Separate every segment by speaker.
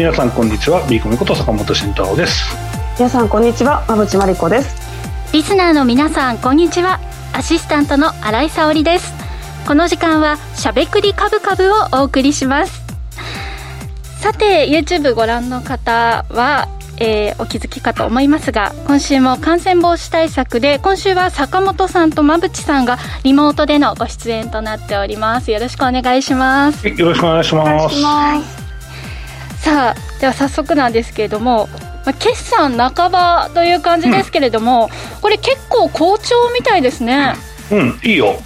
Speaker 1: 皆さんこんにちは。ビーコムこと坂本慎太郎です。
Speaker 2: 皆さんこんにちは。馬淵真理子です。
Speaker 3: リスナーの皆さんこんにちは。アシスタントの新井沙織です。この時間はしゃべくりカブカブをお送りします。さて YouTube ご覧の方はえー、お気づきかと思いますが今週も感染防止対策で今週は坂本さんと馬淵さんがリモートでのご出演となっております。よろしくお願いします。
Speaker 1: よろしくお願いします
Speaker 3: さあでは早速なんですけれども、まあ、決算半ばという感じですけれども、うん、これ結構好調みたいですね。
Speaker 1: うんいいよ。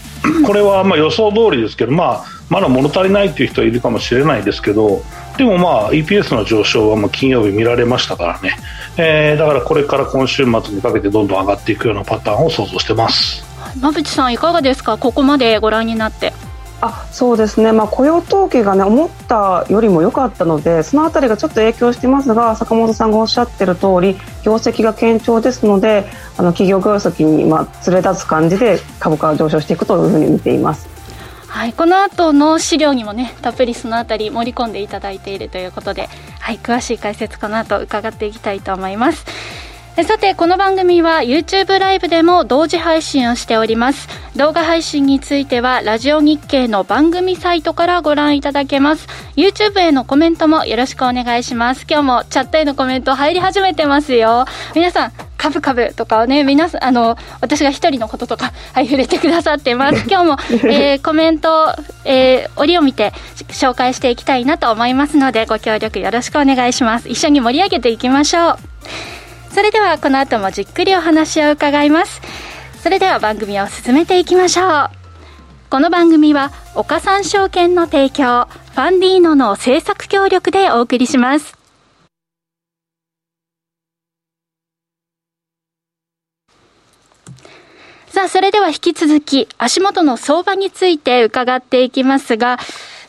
Speaker 1: これはまあ予想通りですけど、まあ、まだ物足りないという人はいるかもしれないですけどでもまあ EPS の上昇はもう金曜日見られましたからね、えー、だからこれから今週末にかけてどんどん上がっていくようなパターンを想像してます。
Speaker 3: 馬淵さんいかがですか？ここまでご覧になって
Speaker 2: あそうですね、まあ、雇用統計が、ね、思ったよりも良かったのでその辺りがちょっと影響していますが坂本さんがおっしゃっている通り業績が堅調ですのであの企業業績に、まあ、連れ立つ感じで株価が上昇していくというふうに見ています。
Speaker 3: はい、この後の資料にもねたっぷりそのあたり盛り込んでいただいているということで、はい、詳しい解説この後伺っていきたいと思います。さてこの番組は YouTube ライブでも同時配信をしております。動画配信についてはラジオ日経の番組サイトからご覧いただけます。YouTube へのコメントもよろしくお願いします。今日もチャットへのコメント入り始めてますよ。皆さんカブカブとかをね皆さんあの私が一人のこととかはい触れてくださってます。今日も、えー、コメント、えー、折を見て紹介していきたいなと思いますのでご協力よろしくお願いします。一緒に盛り上げていきましょうそれではこの後もじっくりお話を伺います。それでは番組を進めていきましょう。この番組は岡三証券の提供ファンディーノの制作協力でお送りします。さあ、それでは引き続き足元の相場について伺っていきますが、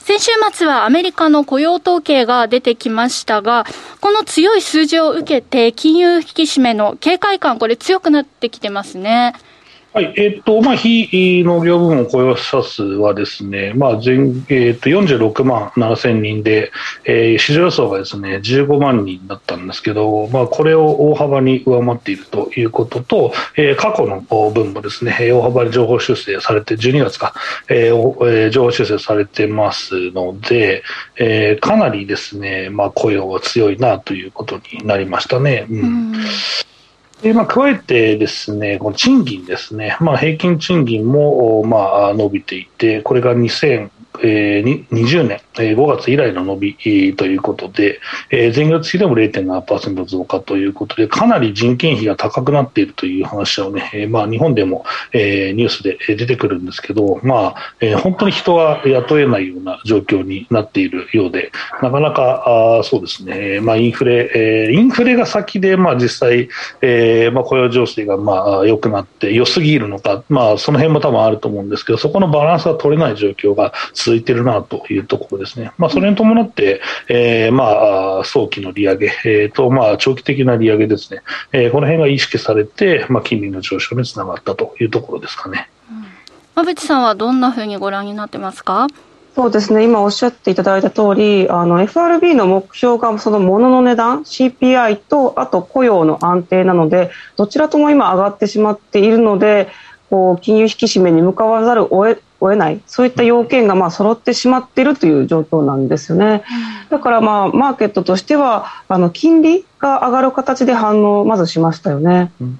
Speaker 3: 先週末はアメリカの雇用統計が出てきましたが、この強い数字を受けて、金融引き締めの警戒感、これ強くなってきてますね。
Speaker 1: はい、えっ、と、まあ、非農業部門雇用者数はですね、まあ、全、えっ、と、46万7千人で、えー、市場予想がですね、15万人だったんですけど、まあ、これを大幅に上回っているということと、えー、過去の分もですね、大幅に情報修正されて、12月か、えー、情報修正されてますので、えー、かなりですね、まあ、雇用は強いなということになりましたね。うん、うんでまあ、加えてですね、この賃金ですね、まあ、平均賃金も、まあ、伸びていて、これが2020年、5月以来の伸びということで、えー、前月比でも0.7%増加ということで、かなり人件費が高くなっているという話をね、まあ、日本でも、ニュースで出てくるんですけど、まあ、本当に人は雇えないような状況になっているようで、なかなかそうですね、まあ、インフレ、インフレが先で、まあ、実際、まあ、雇用情勢がまあ良くなって、良すぎるのか、まあ、その辺も多分あると思うんですけど、そこのバランスが取れない状況が続いているなというところでね。まあ、それに伴って、えー、まあ、早期の利上げ、えー、と、まあ、長期的な利上げですね。えー、この辺が意識されて、まあ、金利の上昇につながったというところですかね。
Speaker 3: 馬淵さんはどんなふうにご覧になってますか？
Speaker 2: そうですね今おっしゃっていただいた通りあの FRB の目標がその物の値段 CPI とあと雇用の安定なのでどちらとも今上がってしまっているのでこう金融引き締めに向かわざるを得を得ない。そういった要件がまあ揃ってしまっているという状況なんですよね。だからまあマーケットとしてはあの金利が上がる形で反応をまずしましたよね。うん。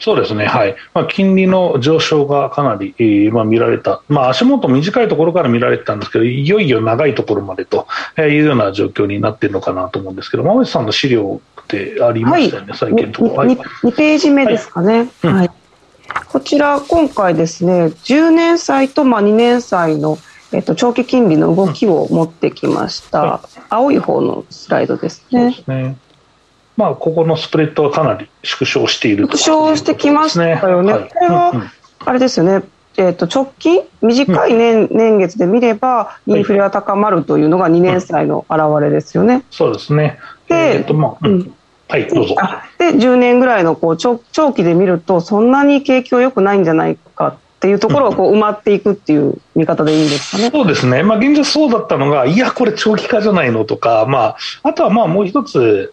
Speaker 1: そうですね、はい。まあ、金利の上昇がかなり、えー、まあ、見られた、まあ、足元短いところから見られてたんですけど、いよいよ長いところまでというような状況になっているのかなと思うんですけど、馬渕さんの資料ってありましたよね、はい、最近のところ。
Speaker 2: 2, 2ページ目ですかね。はい、はいこちら、今回ですね、10年債とまあ2年債の、えっと、長期金利の動きを持ってきました、はい、青い方のスライドですね。ですね。
Speaker 1: まあ、ここのスプレッドはかなり縮小している
Speaker 2: 縮小してきましたよね。はい、これは、あれですよね、えー、と直近、短い年,、年月で見れば、インフレが高まるというのが2年債の表れですよね。
Speaker 1: そうですね。
Speaker 2: で、えーとまあうん、
Speaker 1: はい、どうぞ。
Speaker 2: で、10年ぐらいのこう長長期で見ると、そんなに景気は良くないんじゃないかっていうところがこう埋まっていくっていう見方でいいんですかね？
Speaker 1: そうですね。まあ、現状そうだったのが、いや、これ長期化じゃないのとか、まあ、あとはまあ、もう一つ、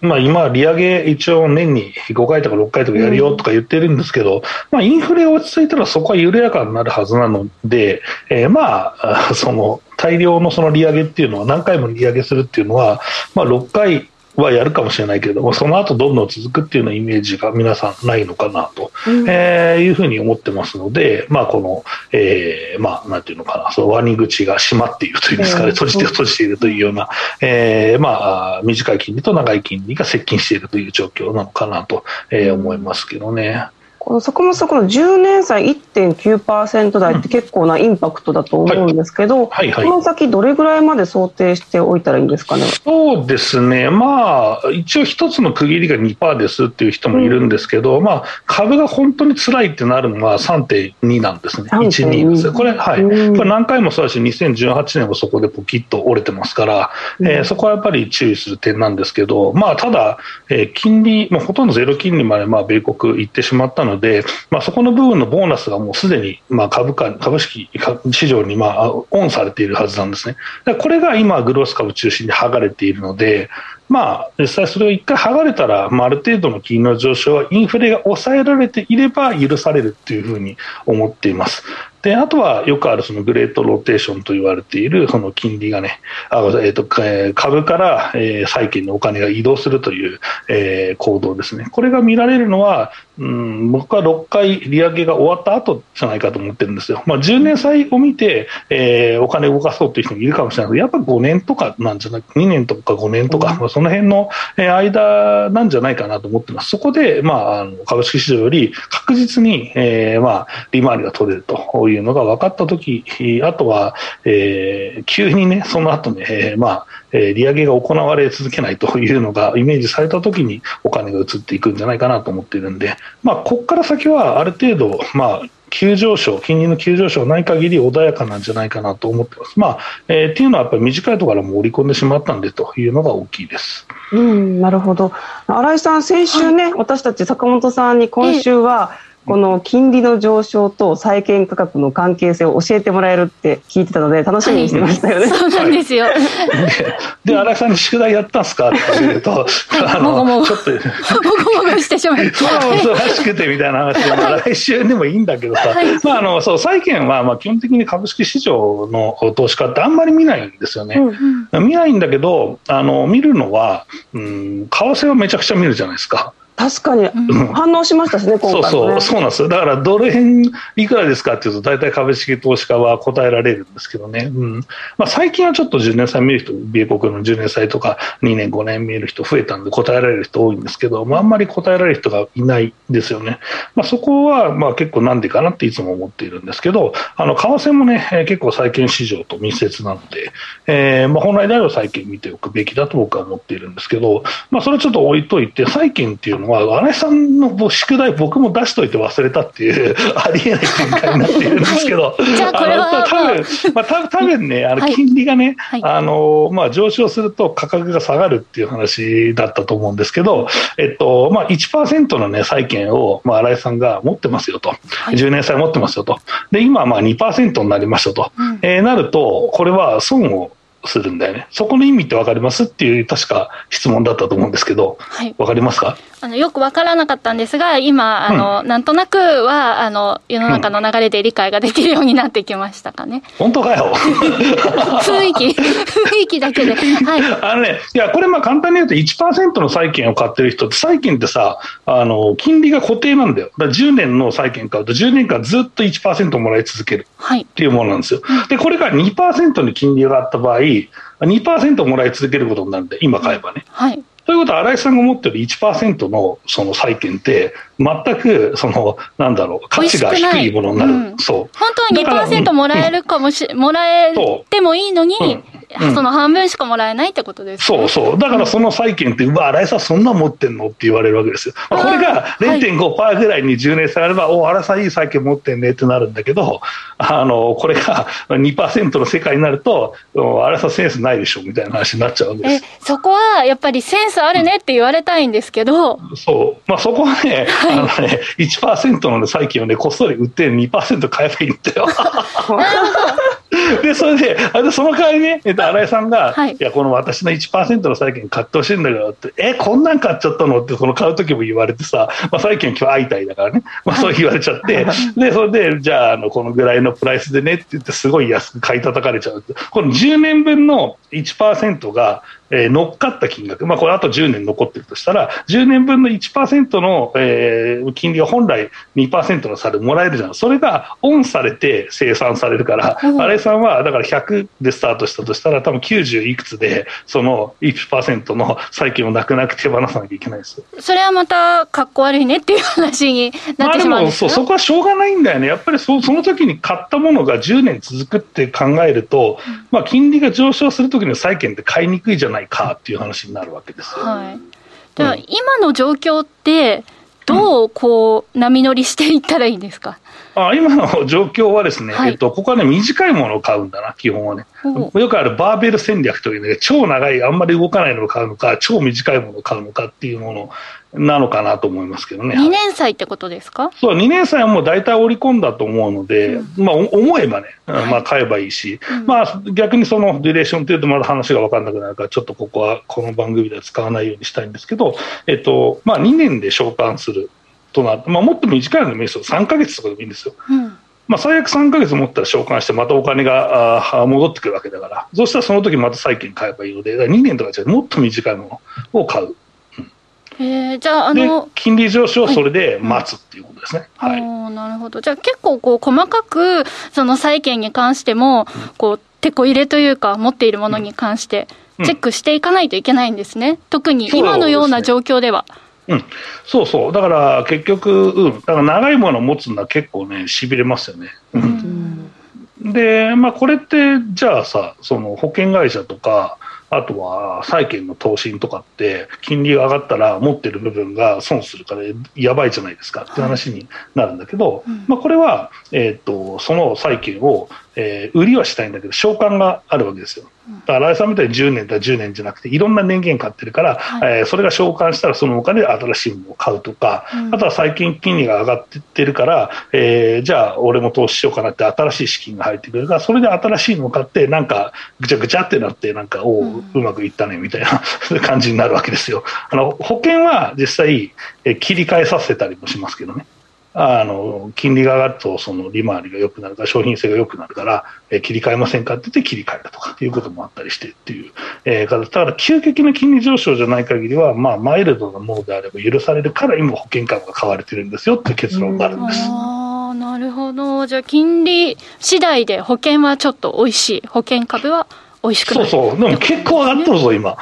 Speaker 1: まあ、今、利上げ一応年に5回とか6回とかやるよとか言ってるんですけど、うん、まあ、インフレが落ち着いたらそこは緩やかになるはずなので、えー、まあ、その、大量のその利上げっていうのは、何回も利上げするっていうのは、まあ、6回はやるかもしれないけれども、その後どんどん続くっていうようなイメージが皆さんないのかなと、うん、えー、いうふうに思ってますので、まあ、この、えー、まあ、なんていうのかな、そのワニ口が閉まっているというんですかね、閉じて閉じているというような、えー、まあ、短い金利と長い金利が接近しているという状況なのかなと、えー、思いますけどね。
Speaker 2: この坂本さん、この10年債1.9%台って結構なインパクトだと思うんですけど、はい。はいはい、この先、どれぐらいまで想定しておいたらいいんですかね？
Speaker 1: そうですね、まあ、一応一つの区切りが2%ですっていう人もいるんですけど、うん、まあ、株が本当に辛いってなるのは3.2なんですね、1、2です。これ、はい、うん、これ何回もそうだし、2018年もそこでポキッと折れてますから、うん、えー、そこはやっぱり注意する点なんですけど、まあ、ただ、えー、金利、まあ、ほとんどゼロ金利までまあ米国行ってしまったので、でまあ、そこの部分のボーナスがもうすでにまあ株価、株式市場にまあオンされているはずなんですね。これが今、グロース株中心に剥がれているので、まあ、実際それを一回剥がれたら、まあ、ある程度の金利の上昇はインフレが抑えられていれば許されるというふうに思っています。であとはよくあるそのグレートローテーションと言われているその金利がね、あえーと、株から、えー、債券のお金が移動するという、えー、行動ですね。これが見られるのは、うん、僕は6回利上げが終わった後じゃないかと思ってるんですよ。まあ、10年債を見て、えー、お金を動かそうという人もいるかもしれないけど、やっぱ5年とかなんじゃない2年とか5年とか、うん、その辺の間なんじゃないかなと思ってます。そこで、まあ、あの株式市場より確実に、えー、まあ、利回りが取れるというのが分かったとき、あとは、えー、急にね、その後ね、えー、まあ、えー、利上げが行われ続けないというのが イメージされたときにお金が移っていくんじゃないかなと思っているんで、まあ、ここから先はある程度、まあ、急上昇、金利の急上昇ない限り穏やかなんじゃないかなと思ってます。まあ、えー、っていうのはやっぱり短いところからも織り込んでしまったんでというのが大きいです。
Speaker 2: うん、なるほど。新井さん、先週ね、はい、私たち坂本さんに今週は、えーこの金利の上昇と債券価格の関係性を教えてもらえるって聞いてたので楽しみにしてましたよね。
Speaker 3: はい、そうなんですよ。はい、
Speaker 1: で、荒井さんに宿題やったんですかって言うと、もごもごちょっと、も
Speaker 3: ごもごしてしまい
Speaker 1: そう、忙しくてみたいな話で、まあ、来週でもいいんだけどさ、はい、まあ、あの、そう、債券は、まあ、基本的に株式市場の投資家ってあんまり見ないんですよね。うんうん、見ないんだけど、あの、見るのは、うん、為替はめちゃくちゃ見るじゃないですか。
Speaker 2: 確かに、反応しましたしね、今回、ね、
Speaker 1: そうそう、そうなんですよ。だから、ドル円いくらですかっていうと、大体株式投資家は答えられるんですけどね。うん。まあ、最近はちょっと10年債見る人、米国の10年債とか2年、5年見る人増えたんで答えられる人多いんですけど、まあ、あんまり答えられる人がいないですよね。まあ、そこは、まあ、結構なんでかなっていつも思っているんですけど、あの、為替もね、結構債券市場と密接なので、えー、まあ、本来であれば債券見ておくべきだと僕は思っているんですけど、まあ、それちょっと置いといて、債券っていうのは、は、新井さんの宿題、僕も出しといて忘れたっていう、ありえない展開になっているんですけど、
Speaker 3: じゃあこれは
Speaker 1: 多分、まあ、多分ね、あの金利がね、はい、あのまあ、上昇すると価格が下がるっていう話だったと思うんですけど、えっとまあ、1%の、ね、債券を、まあ、新井さんが持ってますよと、はい、10年債持ってますよと、で今はまあ2%になりましたと、うん、えー、なると、これは損をするんだよね。そこの意味って分かります？っていう確か質問だったと思うんですけど、はい、分かりますか？
Speaker 3: あのよく分からなかったんですが、今、あの、うん、なんとなくはあの世の中の流れで理解ができるようになってきましたかね。
Speaker 1: 本当かよ。
Speaker 3: 雰囲気、雰囲気だけで。はい、
Speaker 1: あのね、いや、これ、まあ簡単に言うと1%の債券を買ってる人って、債券ってさ、あの金利が固定なんだよ。だ10年の債券買うと、10年間ずっと1%もらい続けるっていうものなんですよ。はい、で、これが2%に金利があった場合、2%もらい続けることになるんで、今買えばね。
Speaker 3: はい。
Speaker 1: ということは、新井さんが持ってる1%のその債券って、全く、その、なんだろう、価値が低いものになる。うん、そう。
Speaker 3: 本当は2%もらえるかもし、もらえてもいいのに、うん、うん、その半分しかもらえないってことです、
Speaker 1: ね、そうそう。だからその債券って、うわ、新井さんそんな持ってんのって言われるわけですよ。まあ、これが0.5%ぐらいに10年差あれば、はい、お、新井さんいい債券持ってんねってなるんだけど、あの、これが2%の世界になると、新井さんセンスないでしょみたいな話になっちゃうわけです。
Speaker 3: そこはやっぱりセンスあるねって言われたいんですけど。
Speaker 1: そう。まあそこはね、はい、あのね、1%の債券をね、こっそり売って2%買えばいいんだよ。で、それで、あその代わりね、えっと、新井さんが、はい、いや、この私の1%の債券買ってほしいんだけどって、え、こんなん買っちゃったの？って、その買う時も言われてさ、まあ、債券今日相対だからね、まあ、そう言われちゃって、で、それで、じゃあ、あの、このぐらいのプライスでねって言って、すごい安く買い叩かれちゃう。この10年分の1%が、えー、乗っかった金額、まあ、これあと10年残ってるとしたら、10年分の1%の、えー、金利が本来2%の差でもらえるじゃん。それがオンされて生産されるから、うん、新井さんはだから100でスタートしたとしたら、多分90いくつで、その1%の債券をなくなく手放さなきゃいけないです
Speaker 3: それはまた、かっこ悪いねっていう話になってしまうんです
Speaker 1: まあ、でもそ、そこはしょうがないんだよね。やっぱりそその時に買ったものが10年続くって考えると、まあ、金利が上昇する時の債券って買いにくいじゃないかっていう話になるわけですよ。はい、
Speaker 3: では、今の状況って、どうこう波乗りしていったらいいんですか、
Speaker 1: あ今の状況はですね、はい、えっと、ここはね、短いものを買うんだな、基本はね。よくあるバーベル戦略というね、超長い、あんまり動かないのを買うのか、超短いものを買うのかっていうものなのかなと思いますけどね。
Speaker 3: 2年債ってことですか？
Speaker 1: そう、2年債はもう大体織り込んだと思うので、うん、まあ、思えばね、まあ、買えばいいし、はい、まあ、逆にそのデュレーションというとまだ話が分かんなくなるから、ちょっとここは、この番組では使わないようにしたいんですけど、えっと、まあ、2年で償還するとなまあ、もっと短いのでもいいですよ。3ヶ月とかでもいいんですよ。うん。まあ、最悪3か月持ったら償還して、またお金が戻ってくるわけだから、そうしたらその時また債券買えばいいので、2年とかじゃもっと短いものを買う。
Speaker 3: えー、じゃああの
Speaker 1: 金利上昇をそれで待つっていうことですね。
Speaker 3: はい、はい、なるほど。じゃあ結構こう細かくその債券に関しても、こうてこ入れというか持っているものに関してチェックしていかないといけないんですね、うん、特に今のような状況では。
Speaker 1: うん、そうそう、だから結局、うん、だから長いものを持つのは結構ね、しびれますよね。うん、で、まあ、これって、じゃあさ、その保険会社とか、あとは債券の投資とかって、金利が上がったら持ってる部分が損するからやばいじゃないですかって話になるんだけど、はいまあ、これは、えーと、その債券を、えー、売りはしたいんだけど、償還があるわけですよ。だから新井さんみたいに10年だ10年じゃなくていろんな年限買ってるから、はい、えー、それが償還したらそのお金で新しいものを買うとか、うん、あとは最近金利が上がってってるから、えー、じゃあ俺も投資しようかなって新しい資金が入ってくるからそれで新しいのを買ってなんかぐちゃぐちゃってなってなんかおう、うまくいったねみたいな 感じになるわけですよ。あの保険は実際、えー、切り替えさせたりもしますけどね。あの金利が上がるとその利回りが良くなるから商品性が良くなるから、えー、切り替えませんかって言って切り替えるとかいうこともあったりしてっていう、えー、だから急激な金利上昇じゃない限りは、まあ、マイルドなものであれば許されるから今保険株が買われてるんですよっていう結論があるんです。
Speaker 3: あなるほど。じゃあ金利次第で保険はちょっと美味しい。保険株は美味しくない
Speaker 1: そうそう。でも結構上がっとるぞ今。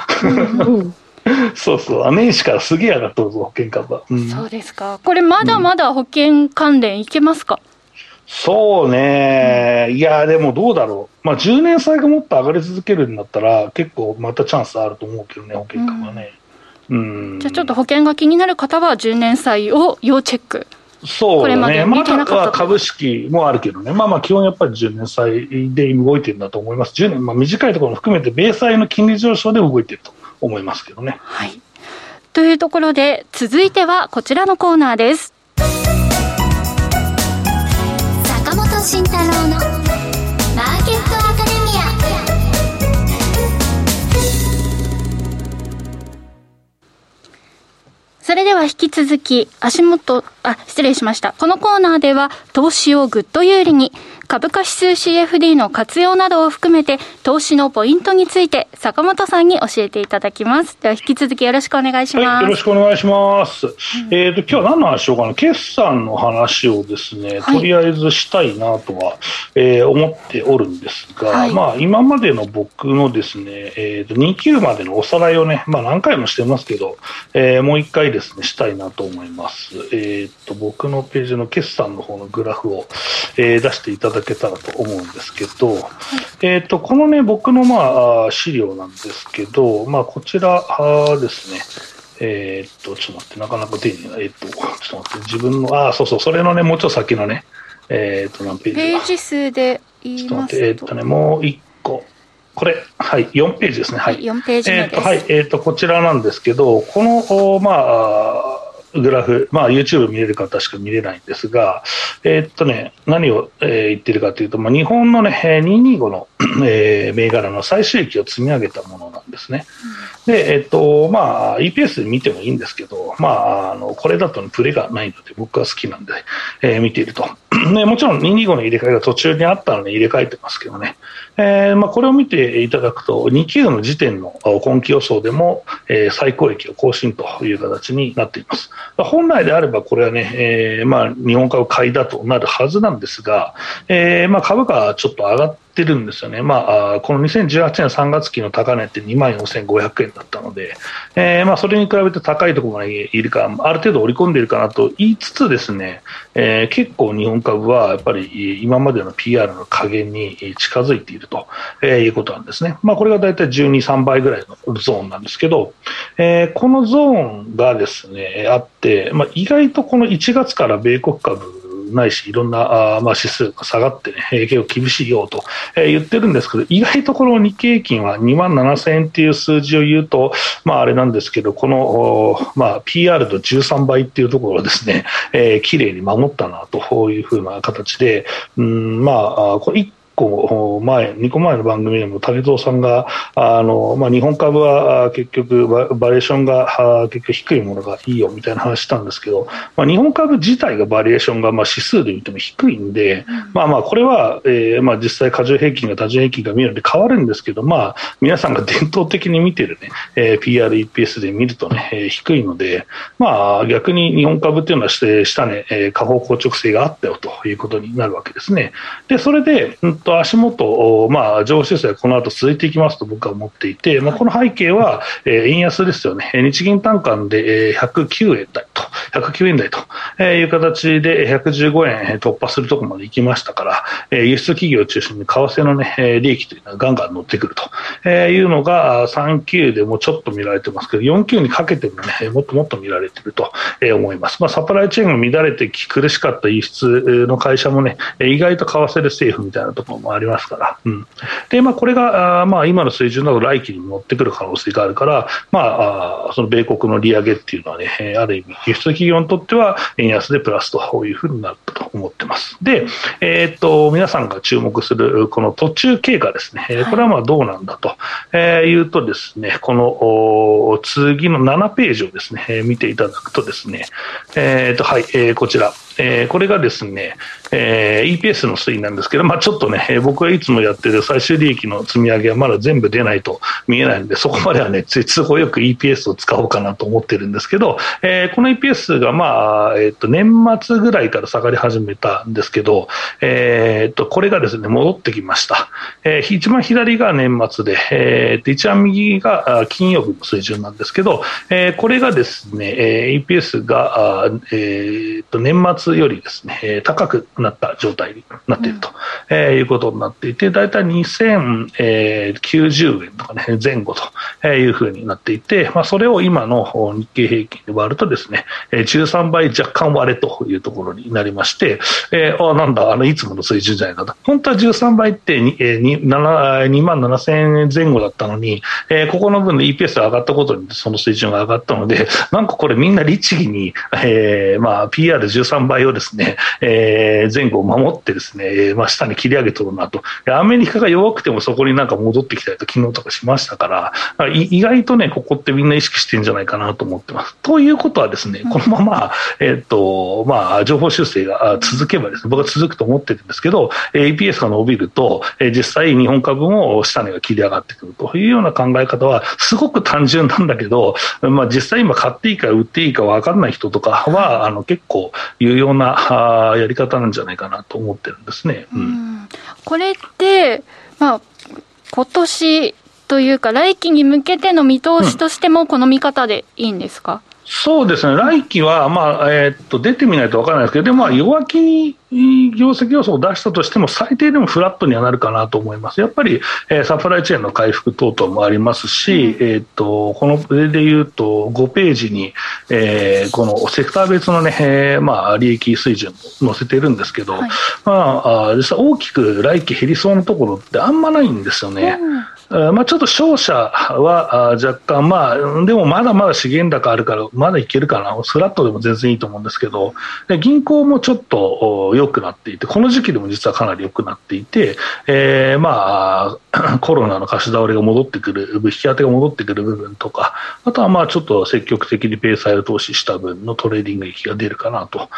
Speaker 1: うん そうそう、年始からすげえ上がっとるぞ、保険株は、
Speaker 3: うん、そうですか。これ、まだまだ保険関連いけますか、うん、
Speaker 1: そうね、いや、でもどうだろう。まあ、10年債がもっと上がり続けるんだったら、結構またチャンスあると思うけどね、保険株はね。
Speaker 3: うん、じゃあちょっと保険が気になる方は、10年債を要チェック。
Speaker 1: そうね、まだは株式もあるけどね、まあまあ基本やっぱり10年債で動いてるんだと思います。10年、まあ短いところも含めて、米債の金利上昇で動いてると。思いますけどね。
Speaker 3: はい。というところで、続いてはこちらのコーナーです。坂本慎太郎のマーケットアカデミア。それでは引き続き、足元、あ、失礼しました。このコーナーでは、投資をぐっと有利に、株価指数 CFD の活用などを含めて、投資のポイントについて、坂本さんに教えていただきます。では、引き続きよろしくお願いします。は
Speaker 1: い、よろしくお願いします。うん、えっ、と、今日は何の話しようかな？決算の話をですね、とりあえずしたいなとは、えー、思っておるんですが、はい、まあ、今までの僕のですね、えっ、ー、と、2級までのおさらいをね、まあ、何回もしてますけど、えー、もう一回ですね、したいなと思います。えっ、と、僕のページの決算の方のグラフを、えー、出していただけたらと思うんですけど、はい、えーと、このね、僕の、まあ、資料なんですけど、まあ、こちらですね、えっ、と、ちょっと待って、なかなか丁寧な、えっ、と、ちょっと待って、自分の、あ、そうそう、それのね、もうちょっと先のね、えっ、と、何ページ
Speaker 3: ページ数で言いますと。
Speaker 1: えっ、とね、もう1個。これ、はい、4ページですね。はい。
Speaker 3: 4ページ目です。
Speaker 1: えっ、と、はい、えっ、と、こちらなんですけど、この、まあ、グラフ、まあ、YouTube 見れる方しか見れないんですが、えー、っとね、何を、えー、言ってるかというと、まあ、日本のね、225の、えー、銘柄の最終益を積み上げたものなんですね。で、えっと、まあ、EPS で見てもいいんですけど、まあ、あの、これだと、ね、プレがないので、僕は好きなんで、えー、見ていると。ね、もちろん225の入れ替えが途中にあったので入れ替えてますけどね。えー、まあ、これを見ていただくと、2級の時点の今期予想でも、えー、最高益を更新という形になっています。本来であれば、これはね、えー、まあ、日本株買いだとなるはずなんですが、えー、まあ、株価はちょっと上がってってるんですよね、まあ、この2018年3月期の高値って2万4500円だったので、えー、まあそれに比べて高いところまでいるか、ある程度織り込んでいるかなと言いつつ、ですね、えー、結構日本株はやっぱり今までの PR の加減に近づいているということなんですね、まあ、これが大体12、3倍ぐらいのゾーンなんですけど、えー、このゾーンがですねあって、まあ、意外とこの1月から米国株ないし、いろんなあ、まあ、指数が下がってね、結構厳しいよと、えー、言ってるんですけど、意外とこの日経平均は2万7000円っていう数字を言うと、まあ、あれなんですけど、この、まあ、PR と13倍っていうところをですね、えー、綺麗に守ったなというふうな形で、うん、まあ、これ個前、2個前の番組でも武藤さんが、あのまあ、日本株は結局バ、バリエーションが結局低いものがいいよみたいな話したんですけど、まあ、日本株自体がバリエーションがまあ指数で見ても低いんで、まあまあこれは、えー、まあ実際、過重平均が多重平均が見るので変わるんですけど、まあ、皆さんが伝統的に見てるね、えー、PR、EPS で見るとね、えー、低いので、まあ逆に日本株っていうのは下値、えー、下方硬直性があったよということになるわけですね。で、それで、うんと足元、まあ、上昇勢この後続いていきますと僕は思っていて、まあ、この背景は、えー、円安ですよね、日銀単価で、えー、109円台と、109円台という形で115円突破するところまで行きましたから、えー、輸出企業を中心に為替の、ね、利益というのはガンガン乗ってくるというのが、3級でもちょっと見られてますけど、4級にかけてもね、もっともっと見られていると思います。まあ、サプライチェーンが乱れて苦しかった輸出の会社もね、意外と為替でセーフみたいなところもありますから、うん、でまあ、これがあ、まあ、今の水準など来期に持ってくる可能性があるから、まあ、あその米国の利上げっていうのはね、ある意味、輸出企業にとっては円安でプラスというふうになったと思ってます。で、えー、っと皆さんが注目するこの途中経過ですね、これはまあどうなんだと、えー、いうとですね、この次の7ページをですね、見ていただくとですね、えー、っとはい、えー、こちら、えー、これがですね、えー、EPS の推移なんですけど、まあ、ちょっとね、えー、僕はいつもやってる最終利益の積み上げはまだ全部出ないと見えないので、そこまではね、都合よく EPS を使おうかなと思ってるんですけど、えー、この EPS が、まあえーと、年末ぐらいから下がり始めたんですけど、えーと、これがですね戻ってきました。えー、一番左が年末で、えー、一番右が金曜日の水準なんですけど、えー、これがですね、えー、EPS が、えーと年末よりですね、高くなった状態になっていると、うん、えー、いうことになっていて、だいたい2090円とかね、前後というふうになっていて、まあ、それを今の日経平均で割るとですね、13倍若干割れというところになりまして、えー、あなんだ、あのいつもの水準じゃないかと。本当は13倍って2、えー、2万7000円前後だったのに、えー、ここの分で EPS が上がったことにその水準が上がったので、なんかこれみんな律儀に、えーまあ、PR13 倍倍をですね、えー、前後を守ってですね、まあ、下に切り上げとるなと。アメリカが弱くてもそこになんか戻ってきたりと昨日とかしましたから、意外とね、ここってみんな意識してるんじゃないかなと思ってます。ということはですね、このまま、えっ、と、まあ、情報修正が続けばですね、僕は続くと思ってるんですけど、APS が伸びると、実際日本株も下値が切り上がってくるというような考え方は、すごく単純なんだけど、まあ、実際今買っていいか売っていいか分からない人とかは、あの結構有用なやり方なんじゃないかなと思ってるんですね。うん、
Speaker 3: これって、まあ、今年というか、来期に向けての見通しとしても、この見方でいいんですか、
Speaker 1: そうですね、来期は、まあえー、っと出てみないと分からないですけど、でもまあ弱気に業績予想を出したとしても、最低でもフラットにはなるかなと思います。やっぱり、えー、サプライチェーンの回復等々もありますし、うん、えー、っとこの例でいうと、5ページに、えー、このセクター別のね、えー、まあ利益水準を載せているんですけど、はい、まあ、あ実は大きく来期減りそうなところってあんまないんですよね。うんまあ、ちょっと商社は若干、まあ、でもまだまだ資源高あるから、まだいけるかな、フラットでも全然いいと思うんですけど、銀行もちょっと良くなっていて、この時期でも実はかなり良くなっていて、えー、まあ、コロナの貸し倒れが戻ってくる、引き当てが戻ってくる部分とか、あとはまあちょっと積極的に米債を投資した分のトレーディング益が出るかなと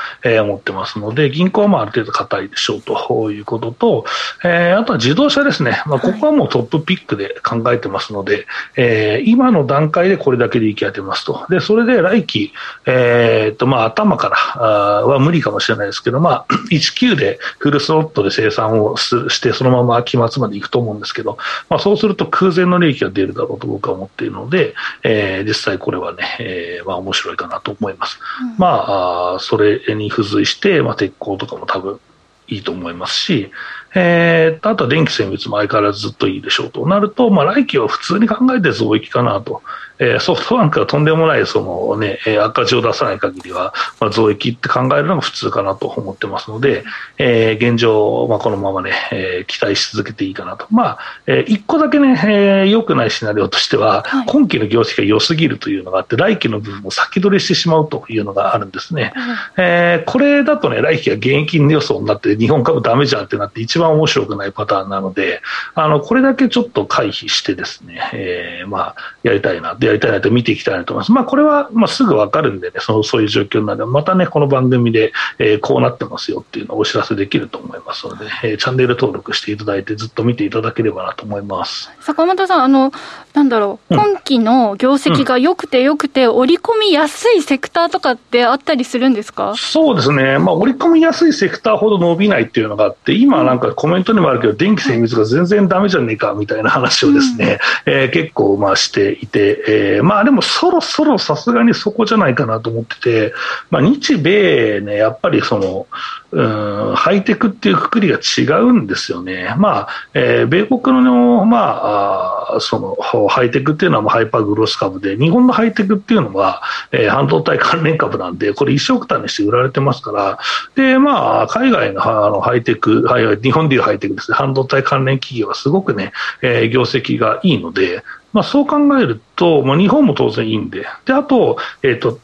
Speaker 1: 思ってますので、銀行はまあある程度硬いでしょうということと、えー、あとは自動車ですね、まあ、ここはもうトップピックで考えてますので、えー、今の段階でこれだけで行き当てますと。で、それで来期、えー、っと、まあ、頭からあは無理かもしれないですけど、まあ、19でフルスロットで生産をして、そのまま期末まで行くと思うんですけど、まあ、そうすると空前の利益が出るだろうと僕は思っているので、えー、実際これはね、えー、まあ、面白いかなと思います。うん、まあ、あそれに付随して、まあ、鉄鋼とかも多分いいと思いますし、えー、あとは電気精密も相変わらずずっといいでしょうとなると、まあ、来期は普通に考えて増益かなとえー、ソフトバンクがとんでもないその、ね、赤字を出さない限りは、まあ、増益って考えるのが普通かなと思ってますので、えー、現状、まあ、このままね、えー、期待し続けていいかなと。まあ、えー、一個だけね、えー、良くないシナリオとしては、はい、今期の業績が良すぎるというのがあって、来期の部分を先取りしてしまうというのがあるんですね。うん、えー、これだとね、来期が現役予想になって、日本株ダメじゃんってなって一番面白くないパターンなので、あの、これだけちょっと回避してですね、えー、まあ、やりたいな、やりたいなと見ていきたいなと思います。まあ、これは、まあ、すぐわかるんでね、その、そういう状況なんでまたね、この番組で、えー、こうなってますよっていうのをお知らせできると思いますので、えー、チャンネル登録していただいて、ずっと見ていただければなと思います。
Speaker 3: 坂本さん、あの、なんだろう、今期の業績が良くて良くて、織り込みやすいセクターとかってあったりするんですか？
Speaker 1: そうですね、まあ、織り込みやすいセクターほど伸びないっていうのがあって、今なんかコメントにもあるけど、電気精密が全然だめじゃねえかみたいな話をですね、うん、えー、結構まあしていて、えー、まあでもそろそろさすがにそこじゃないかなと思ってて、まあ、日米ね、やっぱりその、うんハイテクっていうくくりが違うんですよね。まあ、えー、米国の、まあ、その、ハイテクっていうのはハイパーグロス株で、日本のハイテクっていうのは、えー、半導体関連株なんで、これ一緒くたにして売られてますから、で、まあ、海外のあのハイテク、日本でいうハイテクですね、半導体関連企業はすごくね、えー、業績がいいので、まあ、そう考えると、まあ、日本も当然いいんで、であと,、えーと、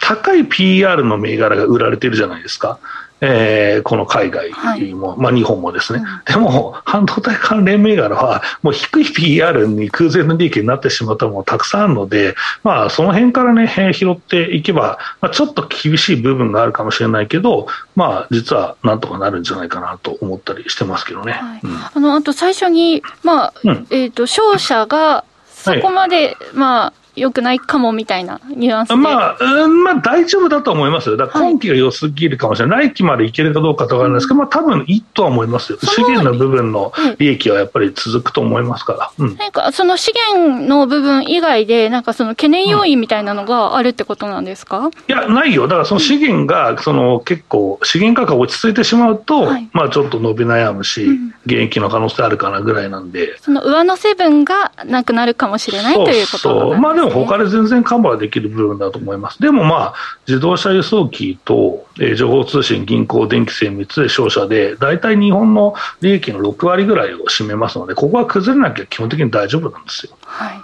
Speaker 1: 高い PR の銘柄が売られてるじゃないですか。えー、この海外も、はい、まあ、日本もですね、うん、でも半導体関連銘柄はもう低い PR に空前の利益になってしまったものたくさんあるので、まあ、その辺からね、拾っていけば、まあ、ちょっと厳しい部分があるかもしれないけど、まあ、実はなんとかなるんじゃないかなと思ったりしてますけどね。はい。うん、
Speaker 3: あのあと最初に、まあえーと、と商社がそこまで、はい、まあ、よくないかもみたいなニュアンスで、
Speaker 1: まあ、うん、まあ大丈夫だと思いますよ、だ今期が良すぎるかもしれない、はい、来期までいけるかどうかとかあるんですけど、まあ多分いいとは思いますよ、資源の部分の利益はやっぱり続くと思いますから、
Speaker 3: うん、なんかその資源の部分以外で、なんかその懸念要因みたいなのがあるってことなんですか、うん、い
Speaker 1: や、ないよ、だからその資源がその結構、資源価格落ち着いてしまうと、はい、まあちょっと伸び悩むし、現役の可能性あるかなぐらいなんで、
Speaker 3: その上乗せ分がなくなるかもしれないということなんです、ね、
Speaker 1: まあでも他で全然カバーできる部分だと思います。でもまあ、自動車輸送機と、えー、情報通信、銀行、電気精密、商社で、大体日本の利益の6割ぐらいを占めますので、ここは崩れなきゃ基本的に大丈夫なんですよ。
Speaker 3: はい。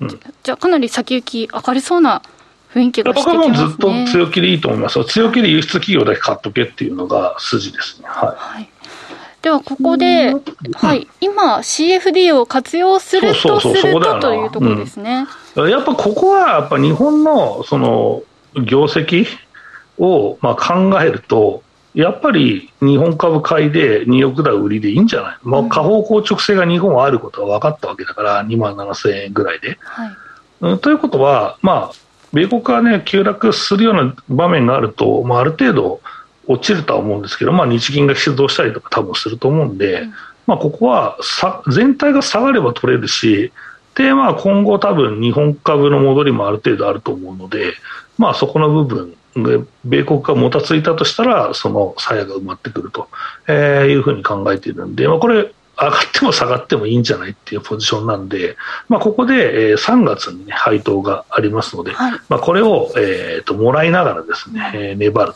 Speaker 3: うん、じゃあ、かなり先行き明るそうな雰囲気がね。僕は
Speaker 1: もずっと強気でいいと思います。強気で輸出企業だけ買っとけっていうのが筋ですね。はい。はい
Speaker 3: ではここで、はい、今 CFD を活用するとするとというところですね。
Speaker 1: やっぱここはやっぱ日本のその業績をまあ考えると、やっぱり日本株買いで2億台売りでいいんじゃない、まあ、下方硬直性が日本はあることは分かったわけだから、2万7000円ぐらいで。はい、ということは、まあ、米国が、ね、急落するような場面があると、まあ、ある程度、落ちるとは思うんですけど、まあ、日銀が出動したりとか多分すると思うんで、うん、まあ、ここはさ全体が下がれば取れるし、でまあ、今後、多分日本株の戻りもある程度あると思うので、まあ、そこの部分で米国がもたついたとしたらその鞘が埋まってくると、えー、いうふうに考えているんで、まあ、これ上がっても下がってもいいんじゃないっていうポジションなんで、まあ、ここで、えー、3月に、ね、配当がありますので、はい、まあ、これを、えーと、もらいながらですね、えー、粘る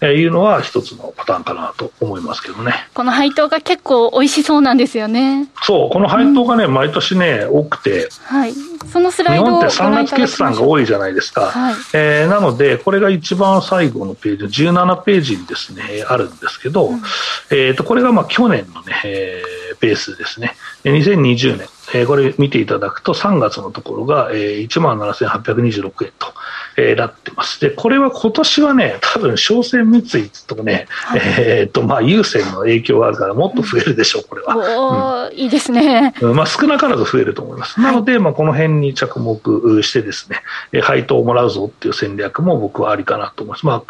Speaker 1: というのは一つのパターンかなと思いますけどね。
Speaker 3: この配当が結構美味しそうなんですよね。
Speaker 1: そうこの配当がね、うん、毎年ね多くて、
Speaker 3: はい、そのスライド
Speaker 1: 日本って3月決算が多いじゃないですか、はい、えー、なのでこれが一番最後のページ17ページにですねあるんですけど、うん、えーと、これがまあ去年のね、えーペースですね。2020年、えー、これ見ていただくと3月のところが、えー、1万7826円と、えー、なってます。で、これは今年はね、多分商船三井とね、はい、えっと、まあ、優先の影響があるからもっと増えるでしょう、これ
Speaker 3: は。うん、いいですね。
Speaker 1: まあ、少なからず増えると思います。なので、まあ、この辺に着目してですね、配当をもらうぞっていう戦略も僕はありかなと思います。まあ、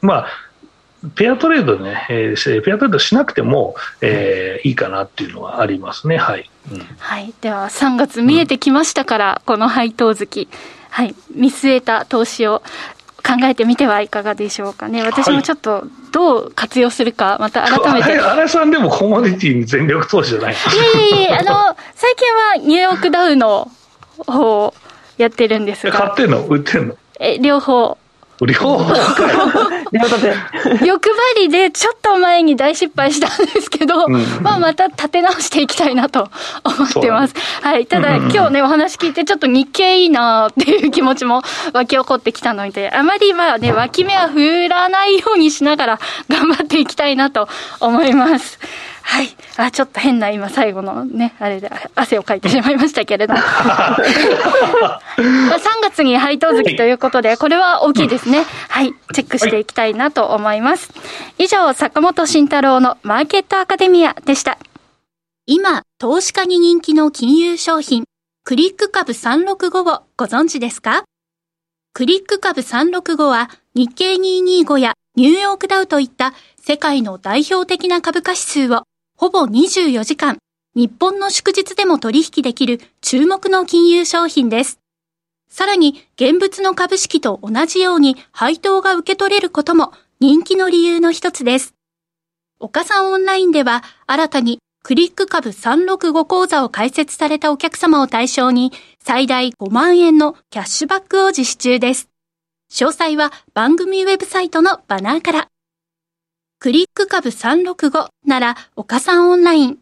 Speaker 1: まあペアトレードね、えー、ペアトレードしなくても、えー、いいかなっていうのはありますね。はい。
Speaker 3: うん、はい。では、3月見えてきましたから、うん、この配当月、はい、見据えた投資を考えてみてはいかがでしょうかね。私もちょっとどう活用するか、また改めて。
Speaker 1: 新井さんでもコモディティに全力投資じゃないい
Speaker 3: えいえいえ、あの、最近はニューヨークダウの方をやってるんですが。
Speaker 1: 買ってんの？売ってんの？
Speaker 3: え、両方。
Speaker 1: 両方
Speaker 3: 欲張りでちょっと前に大失敗したんですけど、うんまあまた立て直していきたいなと思ってます。はい。ただ、うん今日ね、お話聞いてちょっと日経いいなっていう気持ちも湧き起こってきたので、あまりまあね、脇目は振らないようにしながら頑張っていきたいなと思います。はい。あ、ちょっと変な今最後のね、あれで汗をかいてしまいましたけれども。3月に配当月ということで、これは大きいですね。はい。チェックしていきたいなと思います。以上、坂本慎太郎のマーケットアカデミアでした。今、投資家に人気の金融商品、クリック株365をご存知ですか？クリック株365は日経225やニューヨークダウといった世界の代表的な株価指数をほぼ24時間、日本の祝日でも取引できる注目の金融商品です。さらに、現物の株式と同じように配当が受け取れることも人気の理由の一つです。岡さんオンラインでは、新たにクリック株365講座を開設されたお客様を対象に、最大5万円のキャッシュバックを実施中です。詳細は番組ウェブサイトのバナーから。クリック株365なら岡さんオンライン。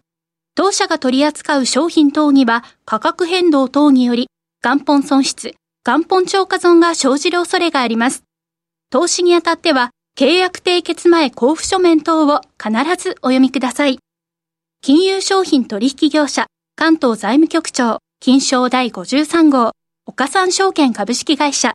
Speaker 3: 当社が取り扱う商品等には価格変動等により元本損失、元本超過損が生じる恐れがあります。投資にあたっては契約締結前交付書面等を必ずお読みください。金融商品取引業者関東財務局長金賞第53号岡三証券株式会社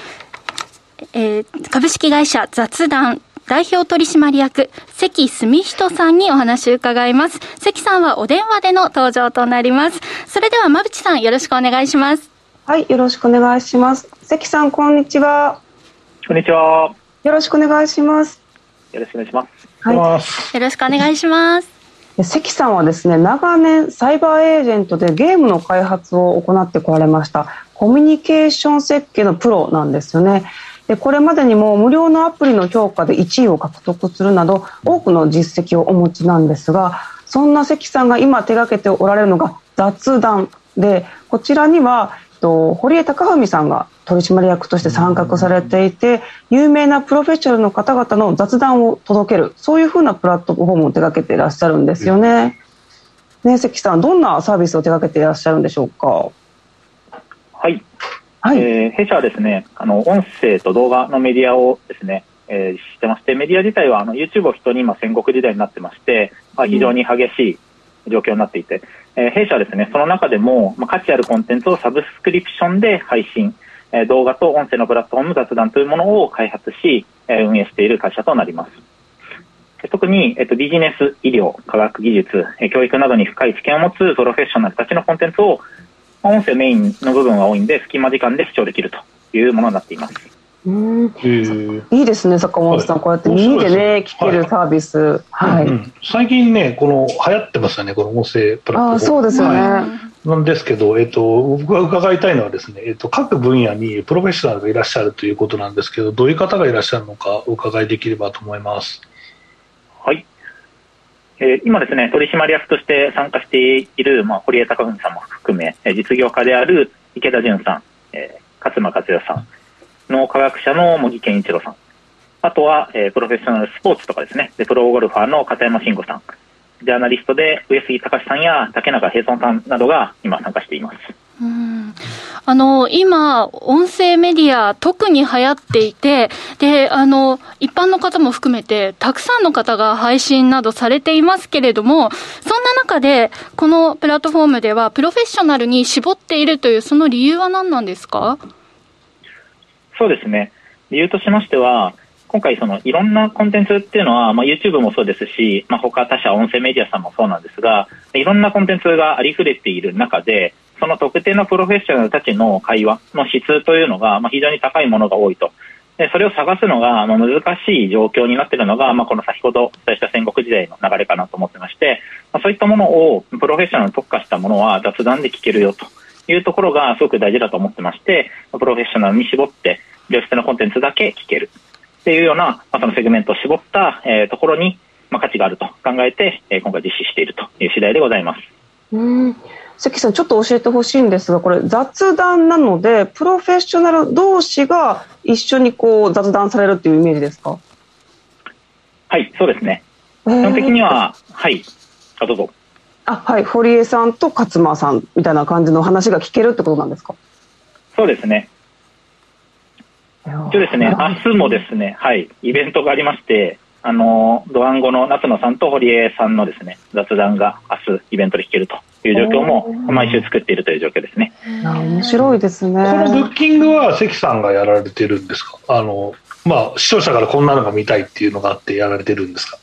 Speaker 3: えー、株式会社雑談代表取締役、関住人さんにお話を伺います。関さんはお電話での登場となります。それでは、馬淵さん、よろしくお願いします。
Speaker 2: はい、よろしくお願いします。関さん、こんにちは。
Speaker 4: こんにちは。
Speaker 2: よろしくお願いします。
Speaker 4: よろしくお願いします。
Speaker 3: はい。よろしくお願いします。
Speaker 2: 関さんはですね、長年サイバーエージェントでゲームの開発を行ってこられました。コミュニケーション設計のプロなんですよね。でこれまでにも無料のアプリの評価で1位を獲得するなど多くの実績をお持ちなんですがそんな関さんが今手がけておられるのが雑談でこちらにはと堀江貴文さんが取締役として参画されていて有名なプロフェッショナルの方々の雑談を届けるそういうふうなプラットフォームを手がけていらっしゃるんですよね。ね関さんどんなサービスを手がけていらっしゃるんでしょうか？
Speaker 4: はいはい、えー、弊社はですね、あの、音声と動画のメディアをですね、えー、してまして、メディア自体はあの YouTube を人に今戦国時代になってまして、まあ、非常に激しい状況になっていて、えー、弊社はですね、その中でも、まあ、価値あるコンテンツをサブスクリプションで配信、えー、動画と音声のプラットフォーム雑談というものを開発し、えー、運営している会社となります。特に、えっと、ビジネス、医療、科学技術、え教育などに深い知見を持つプロフェッショナルたちのコンテンツを、音声メインの部分が多いんで、隙間時間で視聴できるというものになっています。
Speaker 2: うん。いいですね、坂本さん、はい、こうやって耳でね、聞けるサービス、はい、うん、
Speaker 1: 最近ね、この流行ってますよね、この音声プラットフォーム。あ
Speaker 2: そうですよね、はい、
Speaker 1: なんですけど、えっと、僕が伺いたいのはですね、えっと、各分野にプロフェッショナルがいらっしゃるということなんですけど、どういう方がいらっしゃるのか、お伺いできればと思います。
Speaker 4: はい。え、今ですね、取締役として参加している、まあ、堀江貴文さんも含め、実業家である池田淳さん、えー、勝間和代さん、脳科学者の茂木健一郎さん、あとは、えー、プロフェッショナルスポーツとかですね、でプロゴルファーの片山慎吾さん、ジャーナリストで上杉隆さんや竹中平村さんなどが今参加しています。
Speaker 3: うんあの今、音声メディア、特に流行っていてであの、一般の方も含めて、たくさんの方が配信などされていますけれども、そんな中で、このプラットフォームでは、プロフェッショナルに絞っているという、その理由は何なんですか？
Speaker 4: そうですね。理由としましては、今回そのいろんなコンテンツっていうのは、まあ、YouTube もそうですし、まあ、他他社音声メディアさんもそうなんですが、いろんなコンテンツがありふれている中で、その特定のプロフェッショナルたちの会話の質というのが、まあ、非常に高いものが多いと。でそれを探すのが、まあ、難しい状況になっているのが、まあ、この先ほどお伝えした戦国時代の流れかなと思ってまして、まあ、そういったものをプロフェッショナルに特化したものは雑談で聞けるよというところがすごく大事だと思ってまして、プロフェッショナルに絞って良質なコンテンツだけ聞けるっていうような、まあ、そのセグメントを絞った、えー、ところに、まあ、価値があると考えて、えー、今回実施しているという次第でございます。
Speaker 2: うん関さん、ちょっと教えてほしいんですが、これ、雑談なので、プロフェッショナル同士が一緒にこう雑談されるっていうイメージですか？
Speaker 4: はい、そうですね。基本的には、はい、あ、どうぞ。
Speaker 2: あ、はい、堀江さんと勝間さんみたいな感じの話が聞けるってことなんですか？
Speaker 4: そうですね。一応ですね、明日もですね、はい、イベントがありまして、あの、ドワンゴの夏野さんと堀江さんのですね、雑談が明日イベントで聞けるという状況も毎週作っているという状況ですね。
Speaker 2: 面白いですね。
Speaker 1: このブッキングは関さんがやられてるんですか？あの、まあ、視聴者からこんなのが見たいっていうのがあってやられてるんですか？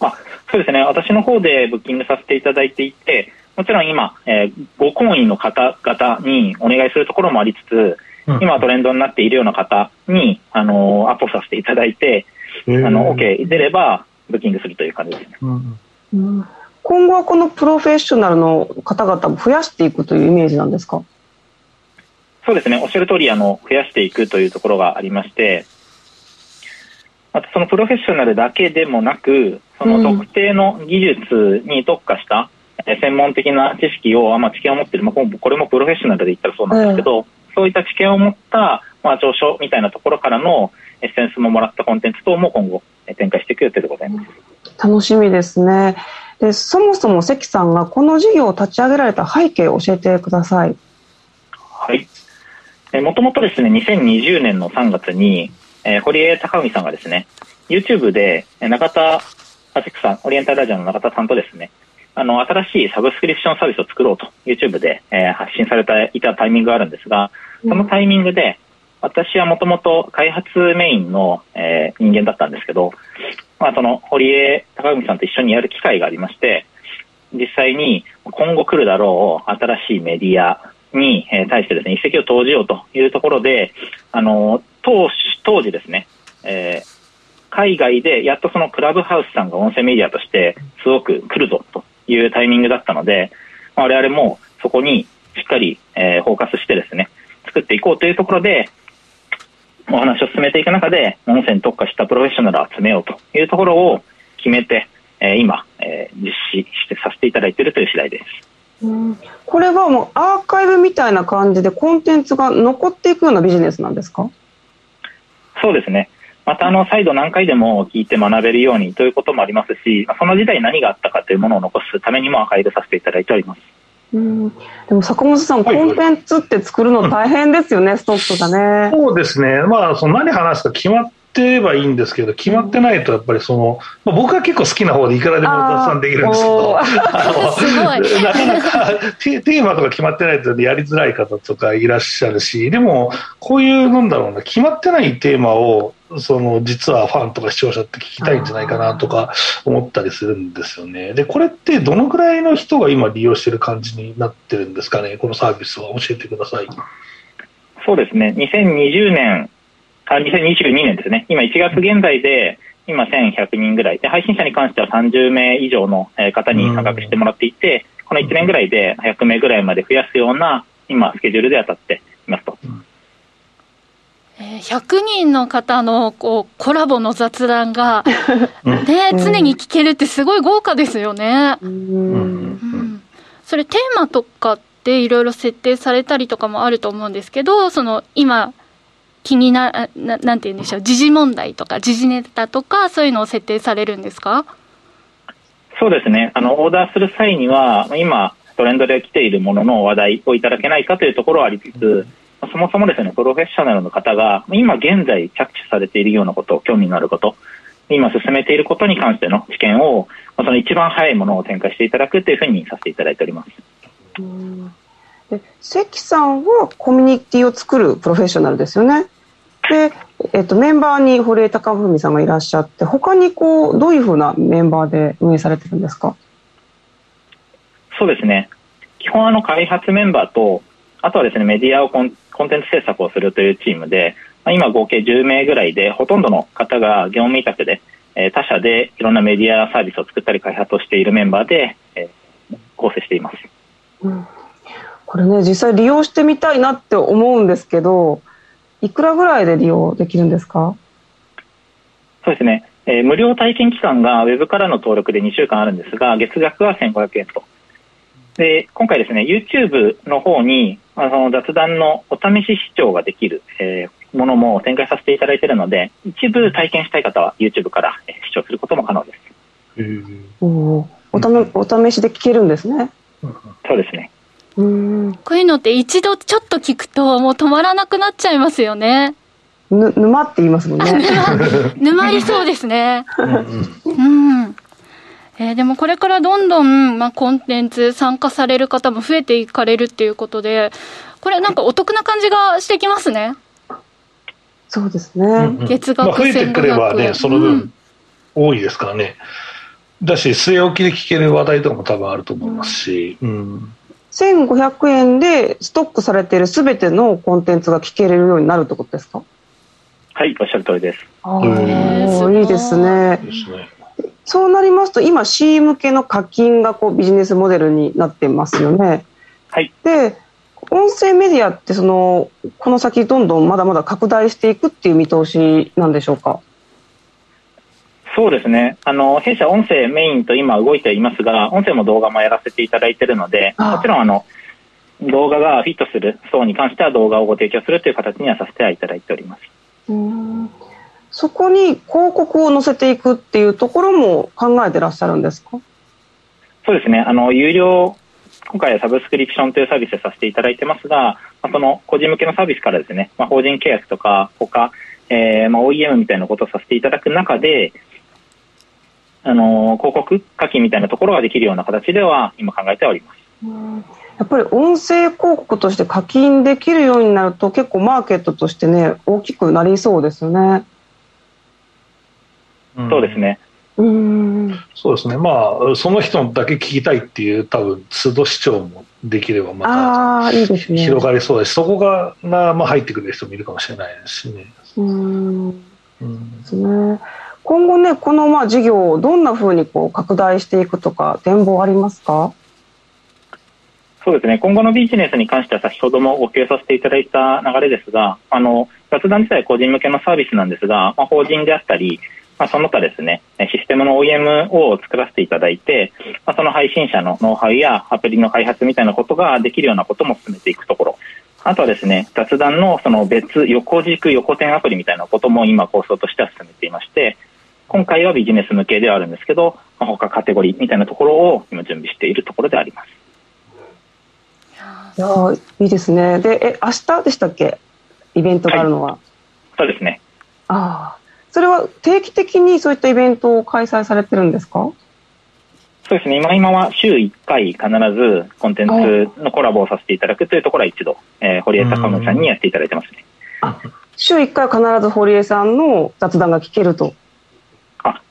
Speaker 4: あそうですね。私の方でブッキングさせていただいていて、もちろん今、えー、ご婚姻の方々にお願いするところもありつつ、今トレンドになっているような方に、あの、アポさせていただいて、あの、OK 出れば、ブッキングするという感じですね。
Speaker 2: うん今後はこのプロフェッショナルの方々も増やしていくというイメージなんですか？
Speaker 4: そうですね、おっしゃる通りあの増やしていくというところがありまして、またそのプロフェッショナルだけでもなく、その特定の技術に特化した、うん、専門的な知識を、まあ、知見を持っている、まあ、これもプロフェッショナルで言ったらそうなんですけど、そういった知見を持った、まあ、上昇みたいなところからのエッセンスももらったコンテンツ等も今後展開していく予定でございます。
Speaker 2: 楽しみですね。でそもそも関さんがこの事業を立ち上げられた背景を教えてください。
Speaker 4: はい。もともとですね、2020年の3月に、えー、堀江貴文さんがですね、YouTube で中田アセクさん、オリエンタルラジオの中田さんとですね、あの、新しいサブスクリプションサービスを作ろうと YouTube で、えー、発信されていたタイミングがあるんですが、そのタイミングで、私はもともと開発メインの、えー、人間だったんですけど、まあ、その堀江貴文さんと一緒にやる機会がありまして、実際に今後来るだろう新しいメディアに、対してですね、一石を投じようというところで、あの、当当時ですね、えー、海外でやっとそのクラブハウスさんが音声メディアとしてすごく来るぞというタイミングだったので、まあ、我々もそこにしっかり、えー、フォーカスしてですね、作っていこうというところで、お話を進めていく中で、音声に特化したプロフェッショナルを集めようというところを決めて、えー、今、えー、実施してさせていただいているという次第です。
Speaker 2: うんこれはもうアーカイブみたいな感じでコンテンツが残っていくようなビジネスなんですか？
Speaker 4: そうですね。またあの再度何回でも聞いて学べるようにということもありますし、その時代何があったかというものを残すためにもアーカイブさせていただいております。
Speaker 2: うん。でも坂本さん、コンテンツって作るの大変ですよね、ストックがね。
Speaker 1: そうですね、まあ、その何話すか決まっってればいいんですけど、決まってないと、やっぱりその、まあ、僕は結構好きな方でいくらでも雑談できるんですけど、なかなかテーマとか決まってないとやりづらい方とかいらっしゃるし、でも、こういう、なんだろうな、決まってないテーマを、その実はファンとか視聴者って聞きたいんじゃないかなとか思ったりするんですよね。で、これってどのくらいの人が今利用してる感じになってるんですかね、このサービスは教えてください。
Speaker 4: そうですね、2020年あ2022年ですね、今1月現在で、今1100人ぐらい。で、配信者に関しては30名以上の方に参画してもらっていて、この1年ぐらいで100名ぐらいまで増やすような、今、スケジュールで当たっていますと。
Speaker 3: 100人の方のこうコラボの雑談が、ね、常に聞けるってすごい豪華ですよね。うん、それテーマとかっていろいろ設定されたりとかもあると思うんですけど、その今気にな、ななんて言うんでしょう、時事問題とか、時事ネタとか、そういうのを設定されるんですか？
Speaker 4: そうですね。あの、オーダーする際には、今、トレンドで来ているものの話題をいただけないかというところはありつつ、そもそもですね、プロフェッショナルの方が、今現在着手されているようなこと、興味のあること、今進めていることに関しての知見を、その一番早いものを展開していただくというふうにさせていただいております。
Speaker 2: で関さんはコミュニティを作るプロフェッショナルですよね。で、えっと、メンバーに堀江貴文さんがいらっしゃって、他にこう、どういうふうなメンバーで運営されてるんですか？
Speaker 4: そうですね。基本あの開発メンバーと、あとはですね、メディアをコンコンテンツ制作をするというチームで、今合計10名ぐらいで、ほとんどの方が業務委託で、え他社でいろんなメディアサービスを作ったり開発をしているメンバーで、え構成しています。
Speaker 2: うん、これね、実際利用してみたいなって思うんですけど、いくらぐらいで利用できるんですか？
Speaker 4: そうですね、えー、無料体験期間がウェブからの登録で2週間あるんですが、月額は1500円と。で、今回ですね、YouTube の方に、まあ、その雑談のお試し視聴ができる、えー、ものも展開させていただいているので、一部体験したい方は YouTube から、え視聴することも可能です。
Speaker 2: おお試しで聞けるんですね。
Speaker 4: そうですね。
Speaker 3: うんこういうのって一度ちょっと聞くともう止まらなくなっちゃいますよね。
Speaker 2: ぬ沼って言いますもんね。
Speaker 3: 沼りそうですね。うん。えー、でもこれからどんどん、まあ、コンテンツ参加される方も増えていかれるっていうことで、これなんかお得な感じがしてきますね。
Speaker 2: そうですね。
Speaker 3: 月額1500円。まあ、
Speaker 1: 増えてくればね、その分、多いですからね。だし、据え置きで聞ける話題とかも多分あると思いますし。うん、うん
Speaker 2: 1500円でストックされているすべてのコンテンツが聞けれるようになるってことですか？
Speaker 4: はい、おっしゃる通りです。
Speaker 2: ああ、いいですね。そうなりますと、今 C 向けの課金がこうビジネスモデルになってますよね。
Speaker 4: はい。
Speaker 2: で、音声メディアってその、この先どんどんまだまだ拡大していくっていう見通しなんでしょうか？
Speaker 4: そうですね。あの、弊社音声メインと今動いていますが、音声も動画もやらせていただいているので、もちろんあの、動画がフィットする層に関しては動画をご提供するという形にはさせていただいております。
Speaker 2: うんそこに広告を載せていくっていうところも考えてらっしゃるんですか？
Speaker 4: そうですね。あの、有料、今回はサブスクリプションというサービスでさせていただいてますが、まあ、その個人向けのサービスからですね、まあ、法人契約とか他、えー、まあ OEM みたいなことをさせていただく中で、あの広告課金みたいなところができるような形では今考えております。
Speaker 2: やっぱり音声広告として課金できるようになると結構マーケットとしてね大きくなりそうですよね。
Speaker 4: そうですね。
Speaker 2: うん
Speaker 1: そうですね、まあ、その人だけ聞きたいっていう、多分都度視聴もできれば、また広がりそうだし、そこが、まあ、入ってくる人もいるかもしれないですしね。
Speaker 2: うんですね。今後ね、このまあ事業をどんなふうにこう拡大していくとか、展望ありますか？
Speaker 4: そうですね、今後のビジネスに関しては先ほどもご共有させていただいた流れですが、あの雑談自体個人向けのサービスなんですが、まあ、法人であったり、まあ、その他ですね、システムの OEM を作らせていただいて、まあ、その配信者のノウハウやアプリの開発みたいなことができるようなことも進めていくところ。あとはですね、雑談のその別横軸、横点アプリみたいなことも今構想としては進めていまして、今回はビジネス向けではあるんですけど、まあ、他カテゴリーみたいなところを今準備しているところであります。
Speaker 2: いやいいですね。で、え、明日でしたっけ？イベントがあるのは。はい、
Speaker 4: そうですね。
Speaker 2: ああ。それは定期的にそういったイベントを開催されてるんですか？
Speaker 4: そうですね、今今は週1回必ずコンテンツのコラボをさせていただくというところは一度、えー、堀江貴文さんにやっていただいてますね。
Speaker 2: 週1回必ず堀江さんの雑談が聞けると。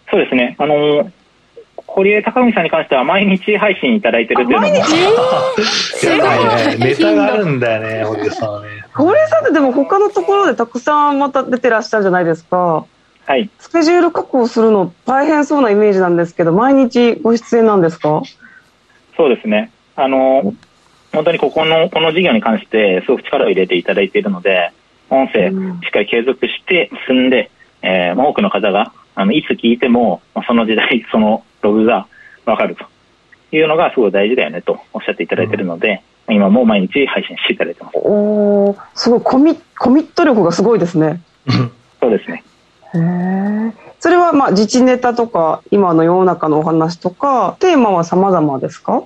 Speaker 4: あそうですね、あのー、堀江貴文さんに関しては毎日配信いただいてるっていうのも。
Speaker 1: すごいね。ネタがあるんだよね、堀江さんはね。
Speaker 2: 堀江さんってでも他のところでたくさんまた出てらっしゃるじゃないですか。
Speaker 4: はい。
Speaker 2: スケジュール確保するの大変そうなイメージなんですけど、毎日ご出演なんですか？
Speaker 4: そうですね。あの、本当にここの、この事業に関してすごく力を入れていただいているので、音声しっかり継続して進んで、えー、多くの方が、あの、いつ聞いても、その時代、そのログがわかるというのがすごい大事だよねとおっしゃっていただいているので、うん、今も毎日配信していただいてます。
Speaker 2: おすごいコミ、コミット力がすごいですね。
Speaker 4: そうですね。
Speaker 2: へそれはまあ自治ネタとか今の世の中のお話とかテーマは様々ですか？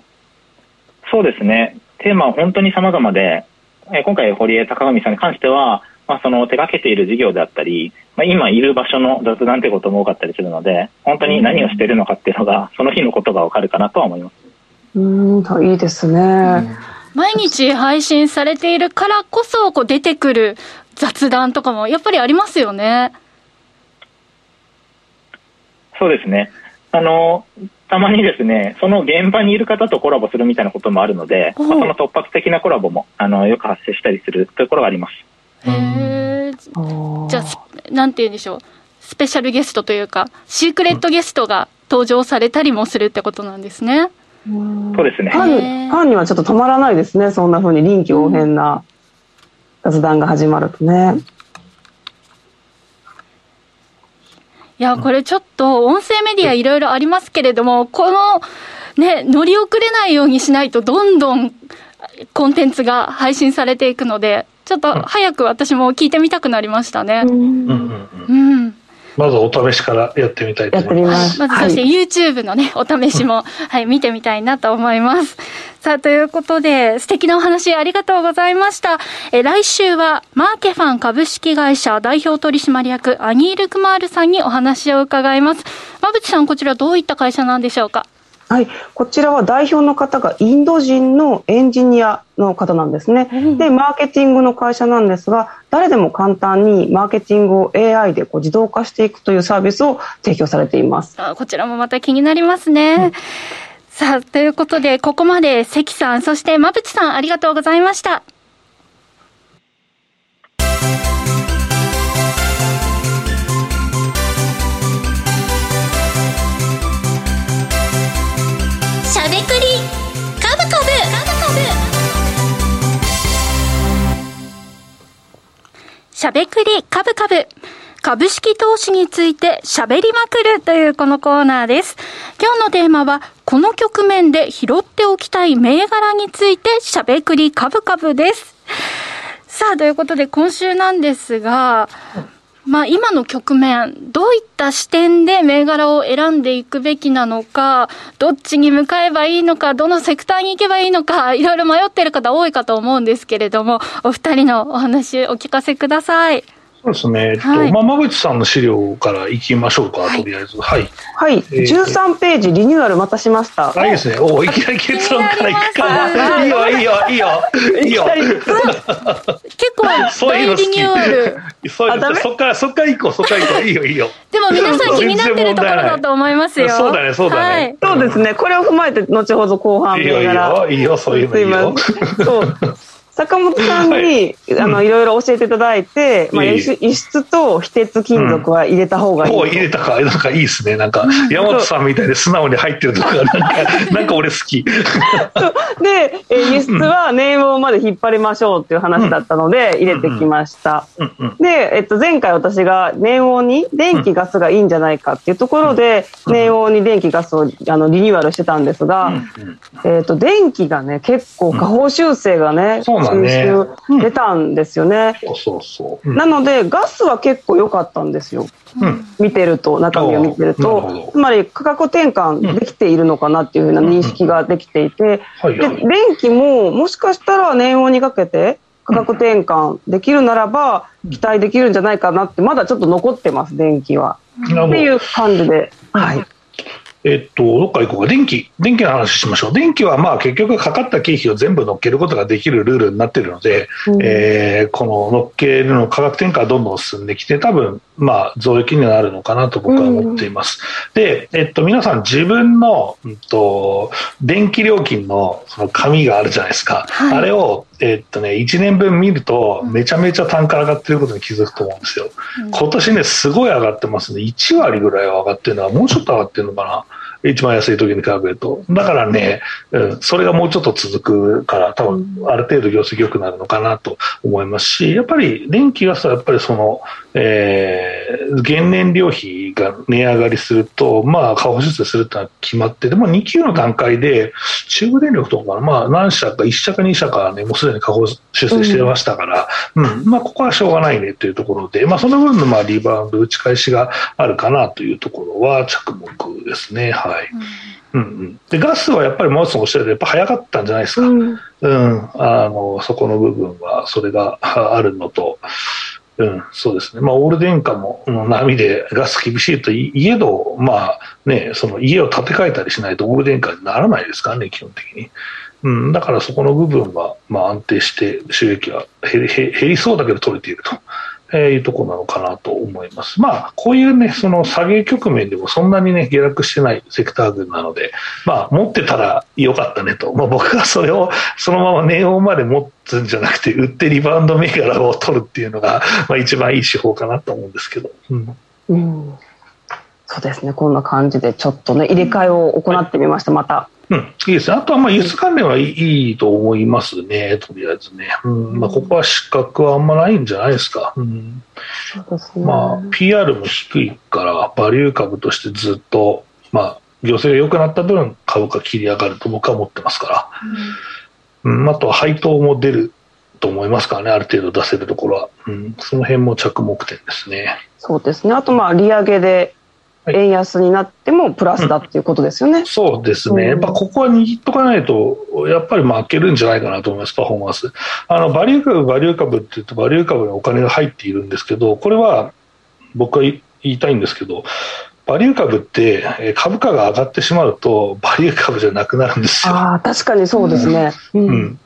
Speaker 4: そうですねテーマは本当に様々で、え今回堀江貴文さんに関しては、まあ、その手掛けている事業であったり、まあ、今いる場所の雑談ということも多かったりするので本当に何をしているのかっていうのがその日のことがわかるかなとは思います
Speaker 2: うんいいですね、
Speaker 3: 毎日配信されているからこそこう出てくる雑談とかもやっぱりありますよね。
Speaker 4: そうですね。あの、たまにですね、その現場にいる方とコラボするみたいなこともあるので、まあ、その突発的なコラボもあのよく発生したりするところがあります。へ
Speaker 3: え。じゃあ、なんて言うんでしょう。スペシャルゲストというか、シークレットゲストが登場されたりもするってことなんですね。
Speaker 4: そうですね。
Speaker 2: ファンファンにはちょっと止まらないですね。そんなふうに臨機応変な雑談が始まるとね。
Speaker 3: いや、これちょっと音声メディアいろいろありますけれども、この、ね、乗り遅れないようにしないと、どんどんコンテンツが配信されていくので、ちょっと早く私も聞いてみたくなりましたね。うん。
Speaker 1: うんまずお試しからやってみたいと思います。
Speaker 3: まずそして YouTube のね、お試しも、はい、見てみたいなと思います。さあ、ということで、素敵なお話ありがとうございました。え来週は、マーケファン株式会社代表取締役、アニール・クマールさんにお話を伺います。馬淵さん、こちらどういった会社なんでしょうか？
Speaker 2: はい、こちらは代表の方がインド人のエンジニアの方なんですね。うん、で、マーケティングの会社なんですが、誰でも簡単にマーケティングを AI でこう自動化していくというサービスを提供されています。
Speaker 3: あこちらもまた気になりますね。うん、さあ、ということで、ここまで関さん、そして馬淵さん、ありがとうございました。しゃべくりカブカブ。株式投資について喋りまくるというこのコーナーです。今日のテーマは、この局面で拾っておきたい銘柄について喋くりカブカブです。さあ、ということで今週なんですが、まあ、今の局面、どういった視点で銘柄を選んでいくべきなのか、どっちに向かえばいいのか、どのセクターに行けばいいのか、いろいろ迷っている方多いかと思うんですけれども、お二人のお話お聞かせください。
Speaker 1: そうですね。はい、まあ、馬口さんの資料からいきましょうか、はい、とりあえず。はい。
Speaker 2: はい。十三ページリニューアルまたしました。
Speaker 1: あ、いいですね。おいきなり結論からいくか。いいよ、いいよ、いいよ、いいよ。結
Speaker 3: 構、大リニューアル。
Speaker 1: そういうそっから、そっから行こう、そっから行こう。いいよ、いいよ。
Speaker 3: でも皆さん気になってるところだと思いますよ。
Speaker 1: そうだね、そうだね。はい、
Speaker 2: そうですね。これを踏まえて、後ほど後半
Speaker 1: いいよ、いいよ、いいよ、そういうのいいよ。
Speaker 2: そう。坂本さんに、はい、あの、いろいろ教えていただいて、まあ、輸出と非鉄金属は入れた方がいい。
Speaker 1: うん、入れたか、なんかいいですね。なん。か、山本さんみたいで素直に入ってるとか、なんか、なんか俺好き。で、
Speaker 2: え輸出 は年号まで引っ張りましょうっていう話だったので、入れてきました。で、えっと、前回私が年号に電気ガスがいいんじゃないかっていうところで、年号に電気ガスをあのリニューアルしてたんですが、えっと、電気がね、結構下方修正がね、収集出たんですよね。
Speaker 1: そうそうそう。
Speaker 2: なので、ガスは結構良かったんですよ。うん、見てると、中身を見てると、つまり価格転換できているのかなっていうふうな認識ができていて、で電気ももしかしたら年温にかけて、価格転換できるならば、期待できるんじゃないかなって、まだちょっと残ってます、電気は。っていう感じで。はい。
Speaker 1: えっと、どっから行こうか。電気、電気の話しましょう。電気はまあ結局かかった経費を全部乗っけることができるルールになっているので、うん、えー、この乗っけるの価格転嫁はどんどん進んできて、多分、まあ増益になるのかなと僕は思っています。うん、で、えっと、皆さん自分の、うんと、電気料金のその紙があるじゃないですか。はい、あれを、えっとね、1年分見ると、めちゃめちゃ単価上がってることに気づくと思うんですよ。今年ね、すごい上がってますね。1割ぐらいは上がってるのは、もうちょっと上がってるのかな。一番安い時に比べると。だからね、うん、それがもうちょっと続くから、多分、ある程度業績良くなるのかなと思いますし、やっぱり電気ガスはやっぱりその、えー、原燃料費が値上がりすると、まあ、過保出世するってのは決まって、でも2級の段階で、中部電力とかまあ、何社か、1社か2社かね、もうすでに過保出世してましたから、うん、うん、まあ、ここはしょうがないねというところで、まあ、その分のまあリバウンド、打ち返しがあるかなというところは着目ですね。はい。うん、うん、でガスはやっぱりマウスのおっしゃるとやっぱ早かったんじゃないですか、うん、うん、あのそこの部分はそれが あるのと、うん、そうですね、まあ、オール電化も波でガス厳しいといえど、まあね、その家を建て替えたりしないとオール電化にならないですからね、基本的に。うん、だからそこの部分は、まあ、安定して収益は減り減りそうだけど取れていると。えー、いうとこなのかなと思います。まあ、こういうね、その下げ局面でもそんなにね、下落してないセクター群なので、まあ、持ってたらよかったねと。まあ、僕はそれをそのままネオまで持つんじゃなくて、売ってリバウンド銘柄を取るっていうのが、まあ、一番いい手法かなと思うんですけど。うん。うん
Speaker 2: そうですね、こんな感じでちょっとね、入れ替えを行ってみました、また。
Speaker 1: うん、いいですね。あとは、まあ、輸出関連はいいと思いますね、とりあえずね。うん、まあ、ここは失格はあんまないんじゃないですか。うん。ね。まあ、PR も低いから、バリュー株としてずっと、まあ、業績が良くなった分、株価切り上がると僕は思ってますから。うん、うん、あとは配当も出ると思いますからね、ある程度出せるところは。うん、その辺も着目点ですね。
Speaker 2: そうですね。あと、まあ、利上げで円安になってもプラスだっていうことですよね。うん、
Speaker 1: そうですね。やっぱここは握っとかないと、やっぱり負けるんじゃないかなと思います、パフォーマンス。あの、バリュー株、バリュー株って言うと、バリュー株にお金が入っているんですけど、これは僕は言いたいんですけど、バリュー株って株価が上がってしまうと、バリュー株じゃなくなるんですよ。
Speaker 2: ああ、確かにそうですね。うん、うん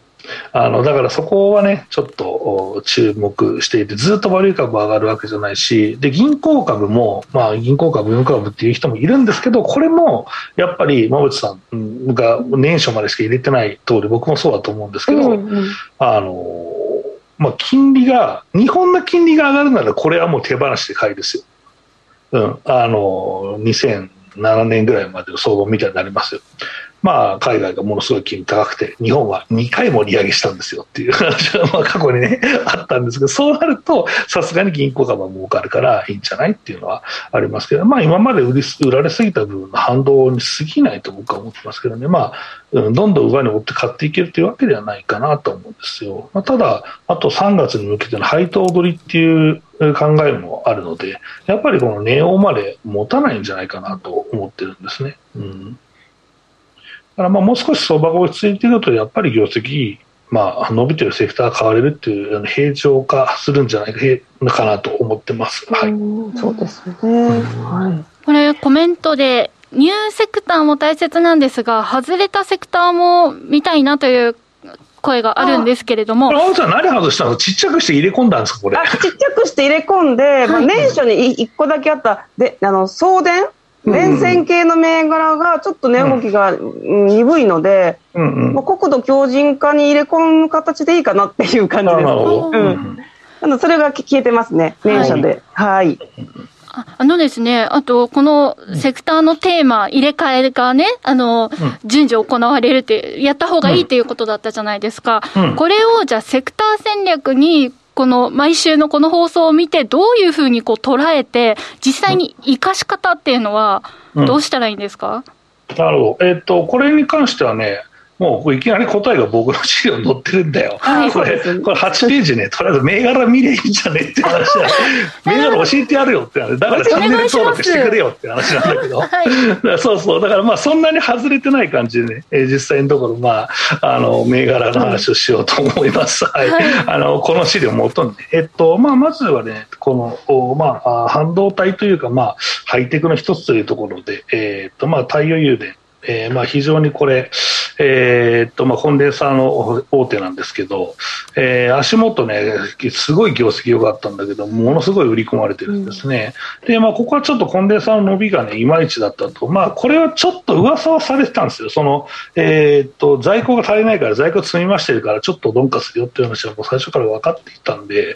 Speaker 1: あのだからそこはね、ちょっと注目していて、ずっとバリュー株上がるわけじゃないし、で銀行株も、まあ、銀行株、運株っていう人もいるんですけど、これもやっぱり馬渕さんが年初までしか入れてない通り、僕もそうだと思うんですけど、うんうん、あのまあ、金利が、日本の金利が上がるなら、これはもう手放しで買いですよ。うん、あの2007年ぐらいまでの相場みたいになりますよ。まあ、海外がものすごい金利高くて、日本は2回も利上げしたんですよっていう 話は、まあ、過去にね、あったんですけど、そうなると、さすがに銀行株は儲かるからいいんじゃないっていうのはありますけど、まあ、今まで売り売られすぎた部分の反動に過ぎないと僕は思ってますけどね、まあ、うん、どんどん上に追って買っていけるというわけではないかなと思うんですよ。まあ、ただ、あと3月に向けての配当取りっていう考えもあるので、やっぱりこの値オまで持たないんじゃないかなと思ってるんですね。うんからまあもう少し相場が落ち着いていると、やっぱり業績、まあ、伸びてるセクターが買われるっていう、平常化するんじゃないかなと思ってます。はい、
Speaker 2: そうですね、は
Speaker 3: い、これ、コメントで、ニューセクターも大切なんですが、外れたセクターも見たいなという声があるんですけれども。
Speaker 1: 青さん、何外したの？ちっちゃくして入れ込んだんですか、これ。
Speaker 2: あちっちゃくして入れ込んで、まあ、年初に1個だけあった、で、あの、送電連線系の銘柄がちょっと値動きが鈍いので、うんうん、国土強靭化に入れ込む形でいいかなっていう感じです。うん、それが消えてますね、年初で。はい、はい。
Speaker 3: あのですね、あと、このセクターのテーマ、入れ替えがね、あの、うん、順次行われるって、やった方がいいっていうことだったじゃないですか。うん、これを、じゃあ、セクター戦略にこの毎週のこの放送を見て、どういうふうにこう捉えて、実際に生かし方っていうのは、どうしたらいいんですか、
Speaker 1: うん、なるほど、えーと、これに関してはね、もういきなり答えが僕の資料に載ってるんだよ。
Speaker 2: はい
Speaker 1: これ、これ8ページね、とりあえず銘柄見りゃいいんじゃねって話だ。銘柄教えてやるよって話。だからチャンネル登録してくれよって話なんだけど。だからそうそう。だからまあそんなに外れてない感じでね、えー実際のところまあ、あの、銘柄の話をしようと思います。はい。あの、この資料をもとにね。えっと、まあまずはね、この、おまあ、あ半導体というかまあ、ハイテクの一つというところで、えっと、まあ、太陽誘電。えーまあ非常にこれ、えーっとまあ、コンデンサーの大手なんですけど、えー足元ね、すごい業績良かったんだけど、ものすごい売り込まれてるんですね。で、まあ、ここはちょっとコンデンサーの伸びがね、いまいちだったと。まあ、これはちょっと噂はされてたんですよ。その、えーっと、在庫が足りないから、在庫積み増してるから、ちょっと鈍化するよっていう話はもう最初から分かっていたんで、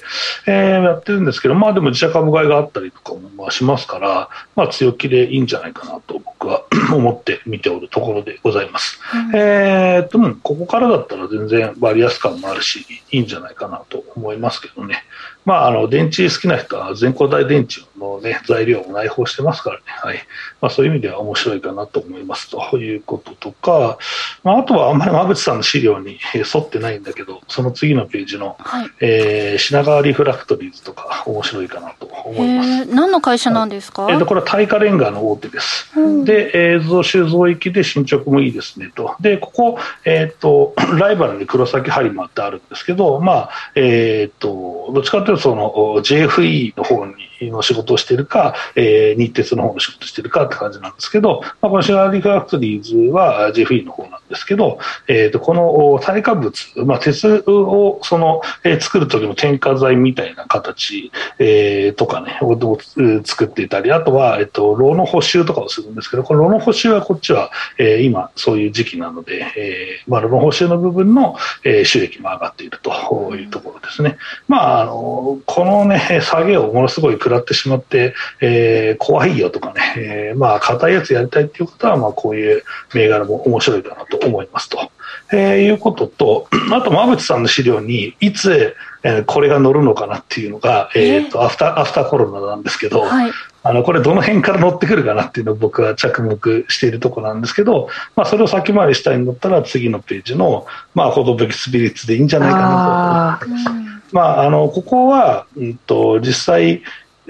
Speaker 1: えーやってるんですけど、まあでも自社株買いがあったりとかもまあしますから、まあ強気でいいんじゃないかなと僕は 思って見ておりまするところでございます。えーっと、うんここからだったら全然割安感もあるし、いいんじゃないかなと思いますけどね。まあ、あの、電池好きな人は全固体電池のね、材料も内包してますからね。はい。まあ、そういう意味では面白いかなと思いますということとか、まあ、あとはあんまり馬淵さんの資料にえー沿ってないんだけど、その次のページの、
Speaker 3: はい。
Speaker 1: えー品川リフラクトリーズとか面白いかなと思います。
Speaker 3: えー、何の会社なんですか、
Speaker 1: えーとこれは耐火レンガの大手です。
Speaker 3: うん
Speaker 1: で、映像収蔵域で進捗もいいですねと。で、ここ、えっ、と、ライバルに黒崎播磨ってあるんですけど、まあ、えっ、と、どっちかというと、その、JFE の方に、の仕事をしているか、えー日鉄の方の仕事をしているかって感じなんですけど、まあ、このシガーリファクトリーズは JFE の方なんですけど、えっ、と、このお耐火物、まあ、鉄を、その、えー作る時の添加剤みたいな形、えーとかね、を作っていたり、あとは、えっと、炉の補修とかをするんですけど、この炉の補修はこっちは、えー今、そういう時期なので、えーまあ、炉の補修の部分の、えー収益も上がっているというところですね。まあ、あの、このね、下げをものすごい食らってしまって、えー怖いよとかね、えーまあ、硬いやつやりたいっていう方は、まあ、こういう銘柄も面白いかなと思いますと。えーいうことと、あと、馬淵さんの資料に、いつ、えーこれが乗るのかなっていうのが、えーと、アフター、アフターコロナなんですけど、
Speaker 3: はい。
Speaker 1: あの、これどの辺から乗ってくるかなっていうのを僕は着目しているところなんですけど、まあ、それを先回りしたいんだったら、次のページの、まあ、ほどべきスピリッツでいいんじゃないかなと思います。まあ、あの、ここは、うんと、実際、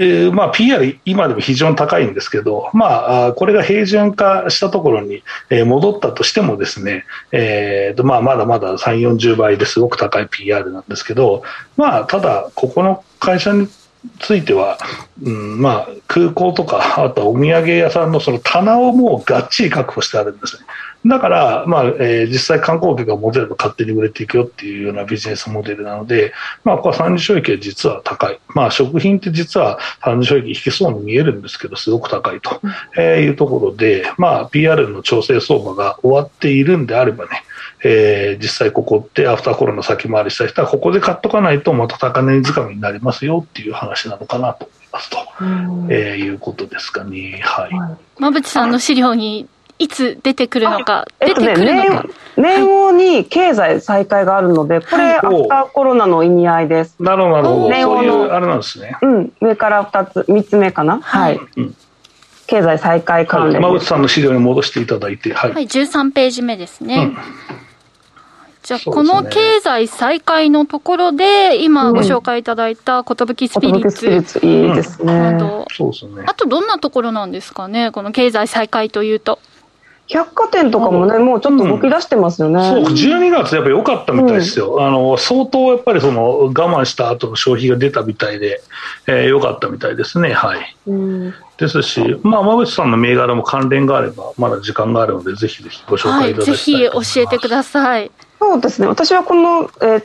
Speaker 1: えーまあ、PR 今でも非常に高いんですけど、まあ、これが平準化したところに、戻ったとしてもですね、えーとまあ、まだまだ3、40倍ですごく高い PR なんですけど、まあ、ただ、ここの会社については、うんまあ、空港とか、あとはお土産屋さんのその棚をもうがっちり確保してあるんですね。だから、まあえー実際観光客が持てれば勝手に売れていくよっていうようなビジネスモデルなので、まあ、ここは三次収益は実は高い。まあ、食品って実は三次収益引きそうに見えるんですけど、すごく高いとえーいうところで、まあ、PR の調整相場が終わっているんであればね、えー実際ここってアフターコロナ先回りした人はここで買っとかないとまた高値掴みになりますよっていう話なのかなと思いますと、えーいうことですかね。はい。
Speaker 3: 馬淵さんの資料にいつ出てくるのか、出
Speaker 2: えっとね、
Speaker 3: てくるのか。
Speaker 2: 年年後に経済再開があるので、これ、
Speaker 3: はい
Speaker 2: アフターコロナの意味合いです。
Speaker 1: なるほど、なるほど。
Speaker 2: 年後の
Speaker 1: そういうあれなんですね。
Speaker 2: うん、上から2つ、3つ目かな？はい。
Speaker 1: うん
Speaker 2: 経済再開関
Speaker 1: はい、
Speaker 2: 連です。
Speaker 1: 馬淵さんの資料に戻していただいて、はい。
Speaker 3: はい、13ページ目ですね。
Speaker 1: うん
Speaker 3: じゃあ、この経済再開のところで、今ご紹介いただいた寿スピリッ
Speaker 2: スピリッ
Speaker 3: ツ
Speaker 2: ツいいですね
Speaker 3: あ。とどんなところなんですかね、この経済再開というと。
Speaker 2: 百貨店とかもね、もうちょっと動き出してますよね。
Speaker 1: そう、12月やっぱ良かったみたいですよ。あの、相当やっぱりその我慢した後の消費が出たみたいで、えー良かったみたいですね。はい。
Speaker 2: うん
Speaker 1: ですし、まあ、馬淵さんの銘柄も関連があれば、まだ時間があるので、ぜひぜひご紹
Speaker 3: はい、
Speaker 1: 介いただきた
Speaker 3: ぜ
Speaker 1: いと思います。
Speaker 3: ひ教えてください。
Speaker 2: そうですね。私はこの、えー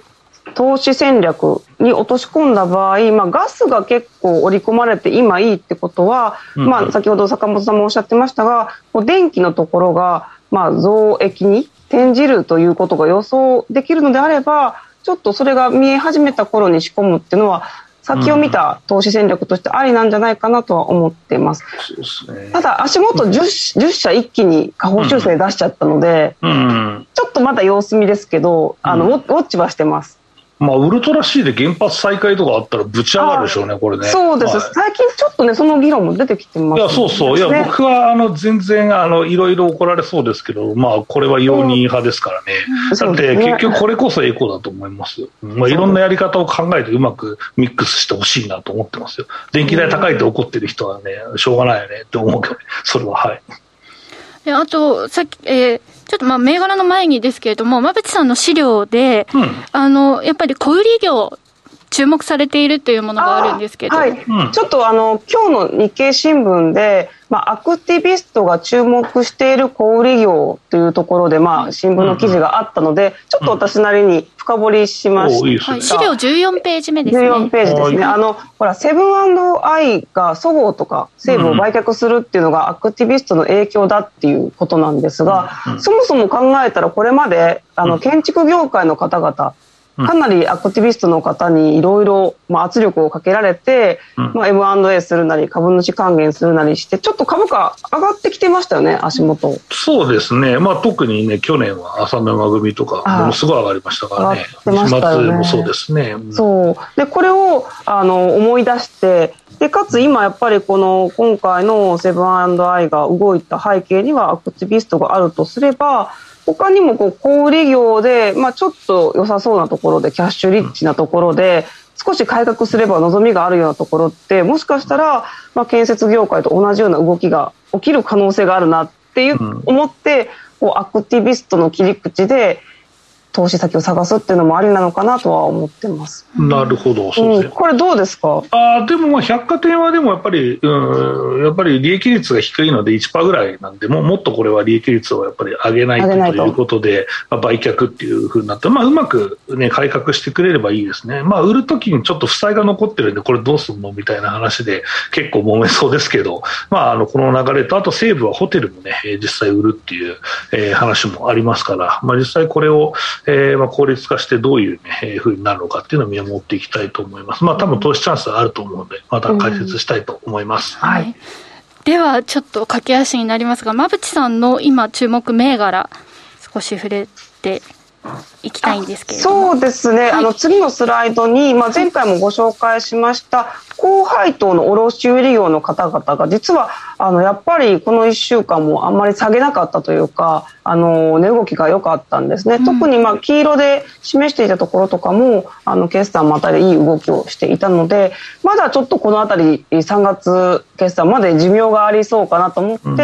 Speaker 2: 投資戦略に落とし込んだ場合、まあ、ガスが結構織り込まれて今いいってことは、
Speaker 1: うん
Speaker 2: まあ、先ほど坂本さんもおっしゃってましたが電気のところが、まあ、増益に転じるということが予想できるのであればちょっとそれが見え始めた頃に仕込むっていうのは先を見た投資戦略としてありなんじゃないかなとは思ってます。
Speaker 1: そうですね。
Speaker 2: ただ足元 10, 10社一気に下方修正出しちゃったので、
Speaker 1: うん。
Speaker 2: ちょっとまだ様子見ですけど、あの、ウォッチはしてます。
Speaker 1: まあ、ウルトラ C で原発再開とかあったらぶち上がるでしょうね、これね。
Speaker 2: そうです、はい、最近ちょっとね、その議論も出てきてます、ね、
Speaker 1: いや、そうそう、いや、僕はあの全然あのいろいろ怒られそうですけど、まあ、これは容認派ですからね、うん、だって、結局、これこそエコだと思います。よ、まあ、いろんなやり方を考えて、うまくミックスしてほしいなと思ってますよ、電気代高いって怒ってる人はね、しょうがないよねって思うけど、ね、それは、はい。
Speaker 3: であと、さっき、えー、ちょっとまあ銘柄の前にですけれども、馬淵さんの資料で、うん、あの、やっぱり小売業、注目されているというものがあるんですけど、
Speaker 2: はい、ちょっとあの今日の日経新聞で、まあ、アクティビストが注目している小売業というところで、まあ、新聞の記事があったので、ちょっと私なりに深掘りしました、
Speaker 3: はい、資料14ページ目ですね。
Speaker 2: 14ページですね。あのほらセブンアイがそごうとか西武を売却するっていうのがアクティビストの影響だっていうことなんですが、そもそも考えたらこれまであの建築業界の方々かなりアクティビストの方にいろいろ圧力をかけられて、うん、まあ、M&A するなり株主還元するなりしてちょっと株価上がってきてましたよね足元。
Speaker 1: そうですね、まあ、特にね去年は浅沼組とかものすごい上がりましたからね。
Speaker 2: 上がってましたよね。
Speaker 1: もそうですね、
Speaker 2: うん、そう。でこれをあの思い出してでかつ今やっぱりこの今回のセブンアイが動いた背景にはアクティビストがあるとすれば他にもこう小売業で、まあ、ちょっと良さそうなところでキャッシュリッチなところで、少し改革すれば望みがあるようなところってもしかしたら、まあ、建設業界と同じような動きが起きる可能性があるなっていう、思ってこうアクティビストの切り口で投資先を探すっていうのもありなのかなとは思ってます。
Speaker 1: なるほど、
Speaker 2: そうですね、うん、これどうですか？
Speaker 1: あでもまあ百貨店はでもやっぱり、うん、やっぱり利益率が低いので1%ぐらいなんで、もうもっとこれは利益率をやっぱり上げないということで、まあ、売却っていうふうになって、まあ、うまく、ね、改革してくれればいいですね。まあ、売るときにちょっと負債が残ってるんで、これどうすんのみたいな話で結構揉めそうですけど、まあ、あのこの流れと、あと西武はホテルもね、実際売るっていう、えー、話もありますから、まあ、実際これを、えーまあ、効率化してどういう、ね、ふうになるのかっていうのを見守っていきたいと思います。まあ、多分投資チャンスはあると思うので、また解説したいと思います。
Speaker 3: はい。では、ちょっと駆け足になりますが、馬淵さんの今注目銘柄、少し触れていきたいんですけれど
Speaker 2: も。そうですね、はい、あの次のスライドに、まあ、前回もご紹介しました高配当の卸売業の方々が実はあのやっぱりこの1週間もあんまり下げなかったというかあの値動きが良かったんですね、うん、特にまあ黄色で示していたところとかもあの決算またでいい動きをしていたのでまだちょっとこの辺り3月決算まで寿命がありそうかなと思って、うん、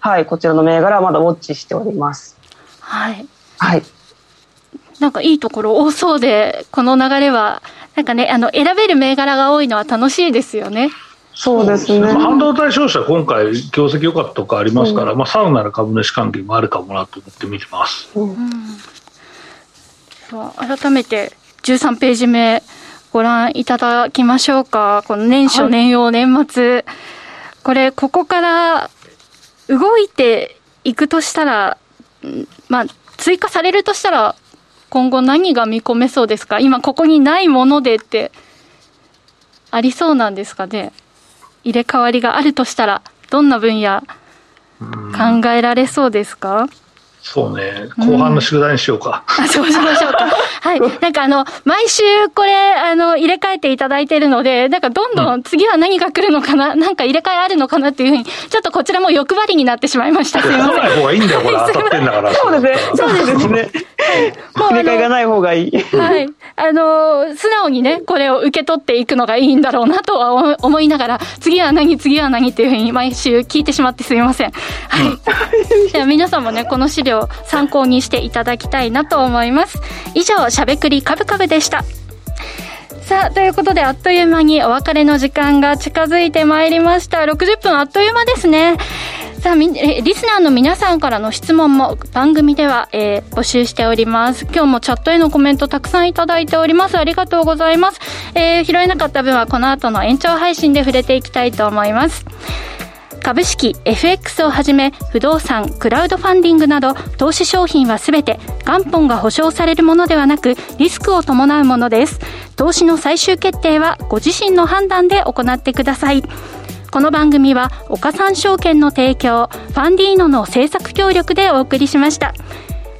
Speaker 2: はい、こちらの銘柄はまだウォッチしております。
Speaker 3: はい、はいなんかいいところ多そうで、この流れは、なんかね、あの、選べる銘柄が多いのは楽しいですよね。
Speaker 2: そうですね。
Speaker 1: 半導体商社、今回、業績良かったとかありますから、うん、まあ、サウナの株主関係もあるかもなと思って見てます。うん、
Speaker 3: 改めて、13ページ目、ご覧いただきましょうか。この年初、年用、年末。これ、ここから動いていくとしたら、まあ、追加されるとしたら、今後何が見込めそうですか？今ここにないものでってありそうなんですかね？入れ替わりがあるとしたらどんな分野考えられそうですか、
Speaker 1: そうね、後半の宿題にしようか。
Speaker 3: うん、そうしましょうか。はい。なんかあの、毎週これ、あの、入れ替えていただいているので、なんかどんどん次は何が来るのかな、うん、なんか入れ替えあるのかなっていうふうに、ちょっとこちらも欲張りになってしまいました。す
Speaker 1: いません。来ない方がいいんだよ、これ。当たってんだから。
Speaker 2: そうですね。そうですね。入れ替えがない方がいい。
Speaker 3: はい。あの、素直にね、これを受け取っていくのがいいんだろうなとは思いながら、次は何、次は何っていうふうに毎週聞いてしまってすみません。はい。じゃあ皆さんもね、この資料参考にしていただきたいなと思います。以上、しゃべくりカブカブでした。さあ、ということで、あっという間にお別れの時間が近づいてまいりました。60分あっという間ですね。さあ、リスナーの皆さんからの質問も番組では、えー、募集しております。今日もチャットへのコメントたくさんいただいております。ありがとうございます。えー、拾えなかった分はこの後の延長配信で触れていきたいと思います。株式、FX をはじめ不動産、クラウドファンディングなど投資商品はすべて元本が保証されるものではなくリスクを伴うものです。投資の最終決定はご自身の判断で行ってください。この番組は岡三証券の提供、ファンディーノの制作協力でお送りしました。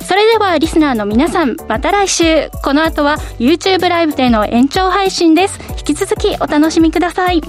Speaker 3: それではリスナーの皆さん、また来週。この後は YouTube ライブでの延長配信です。引き続きお楽しみください。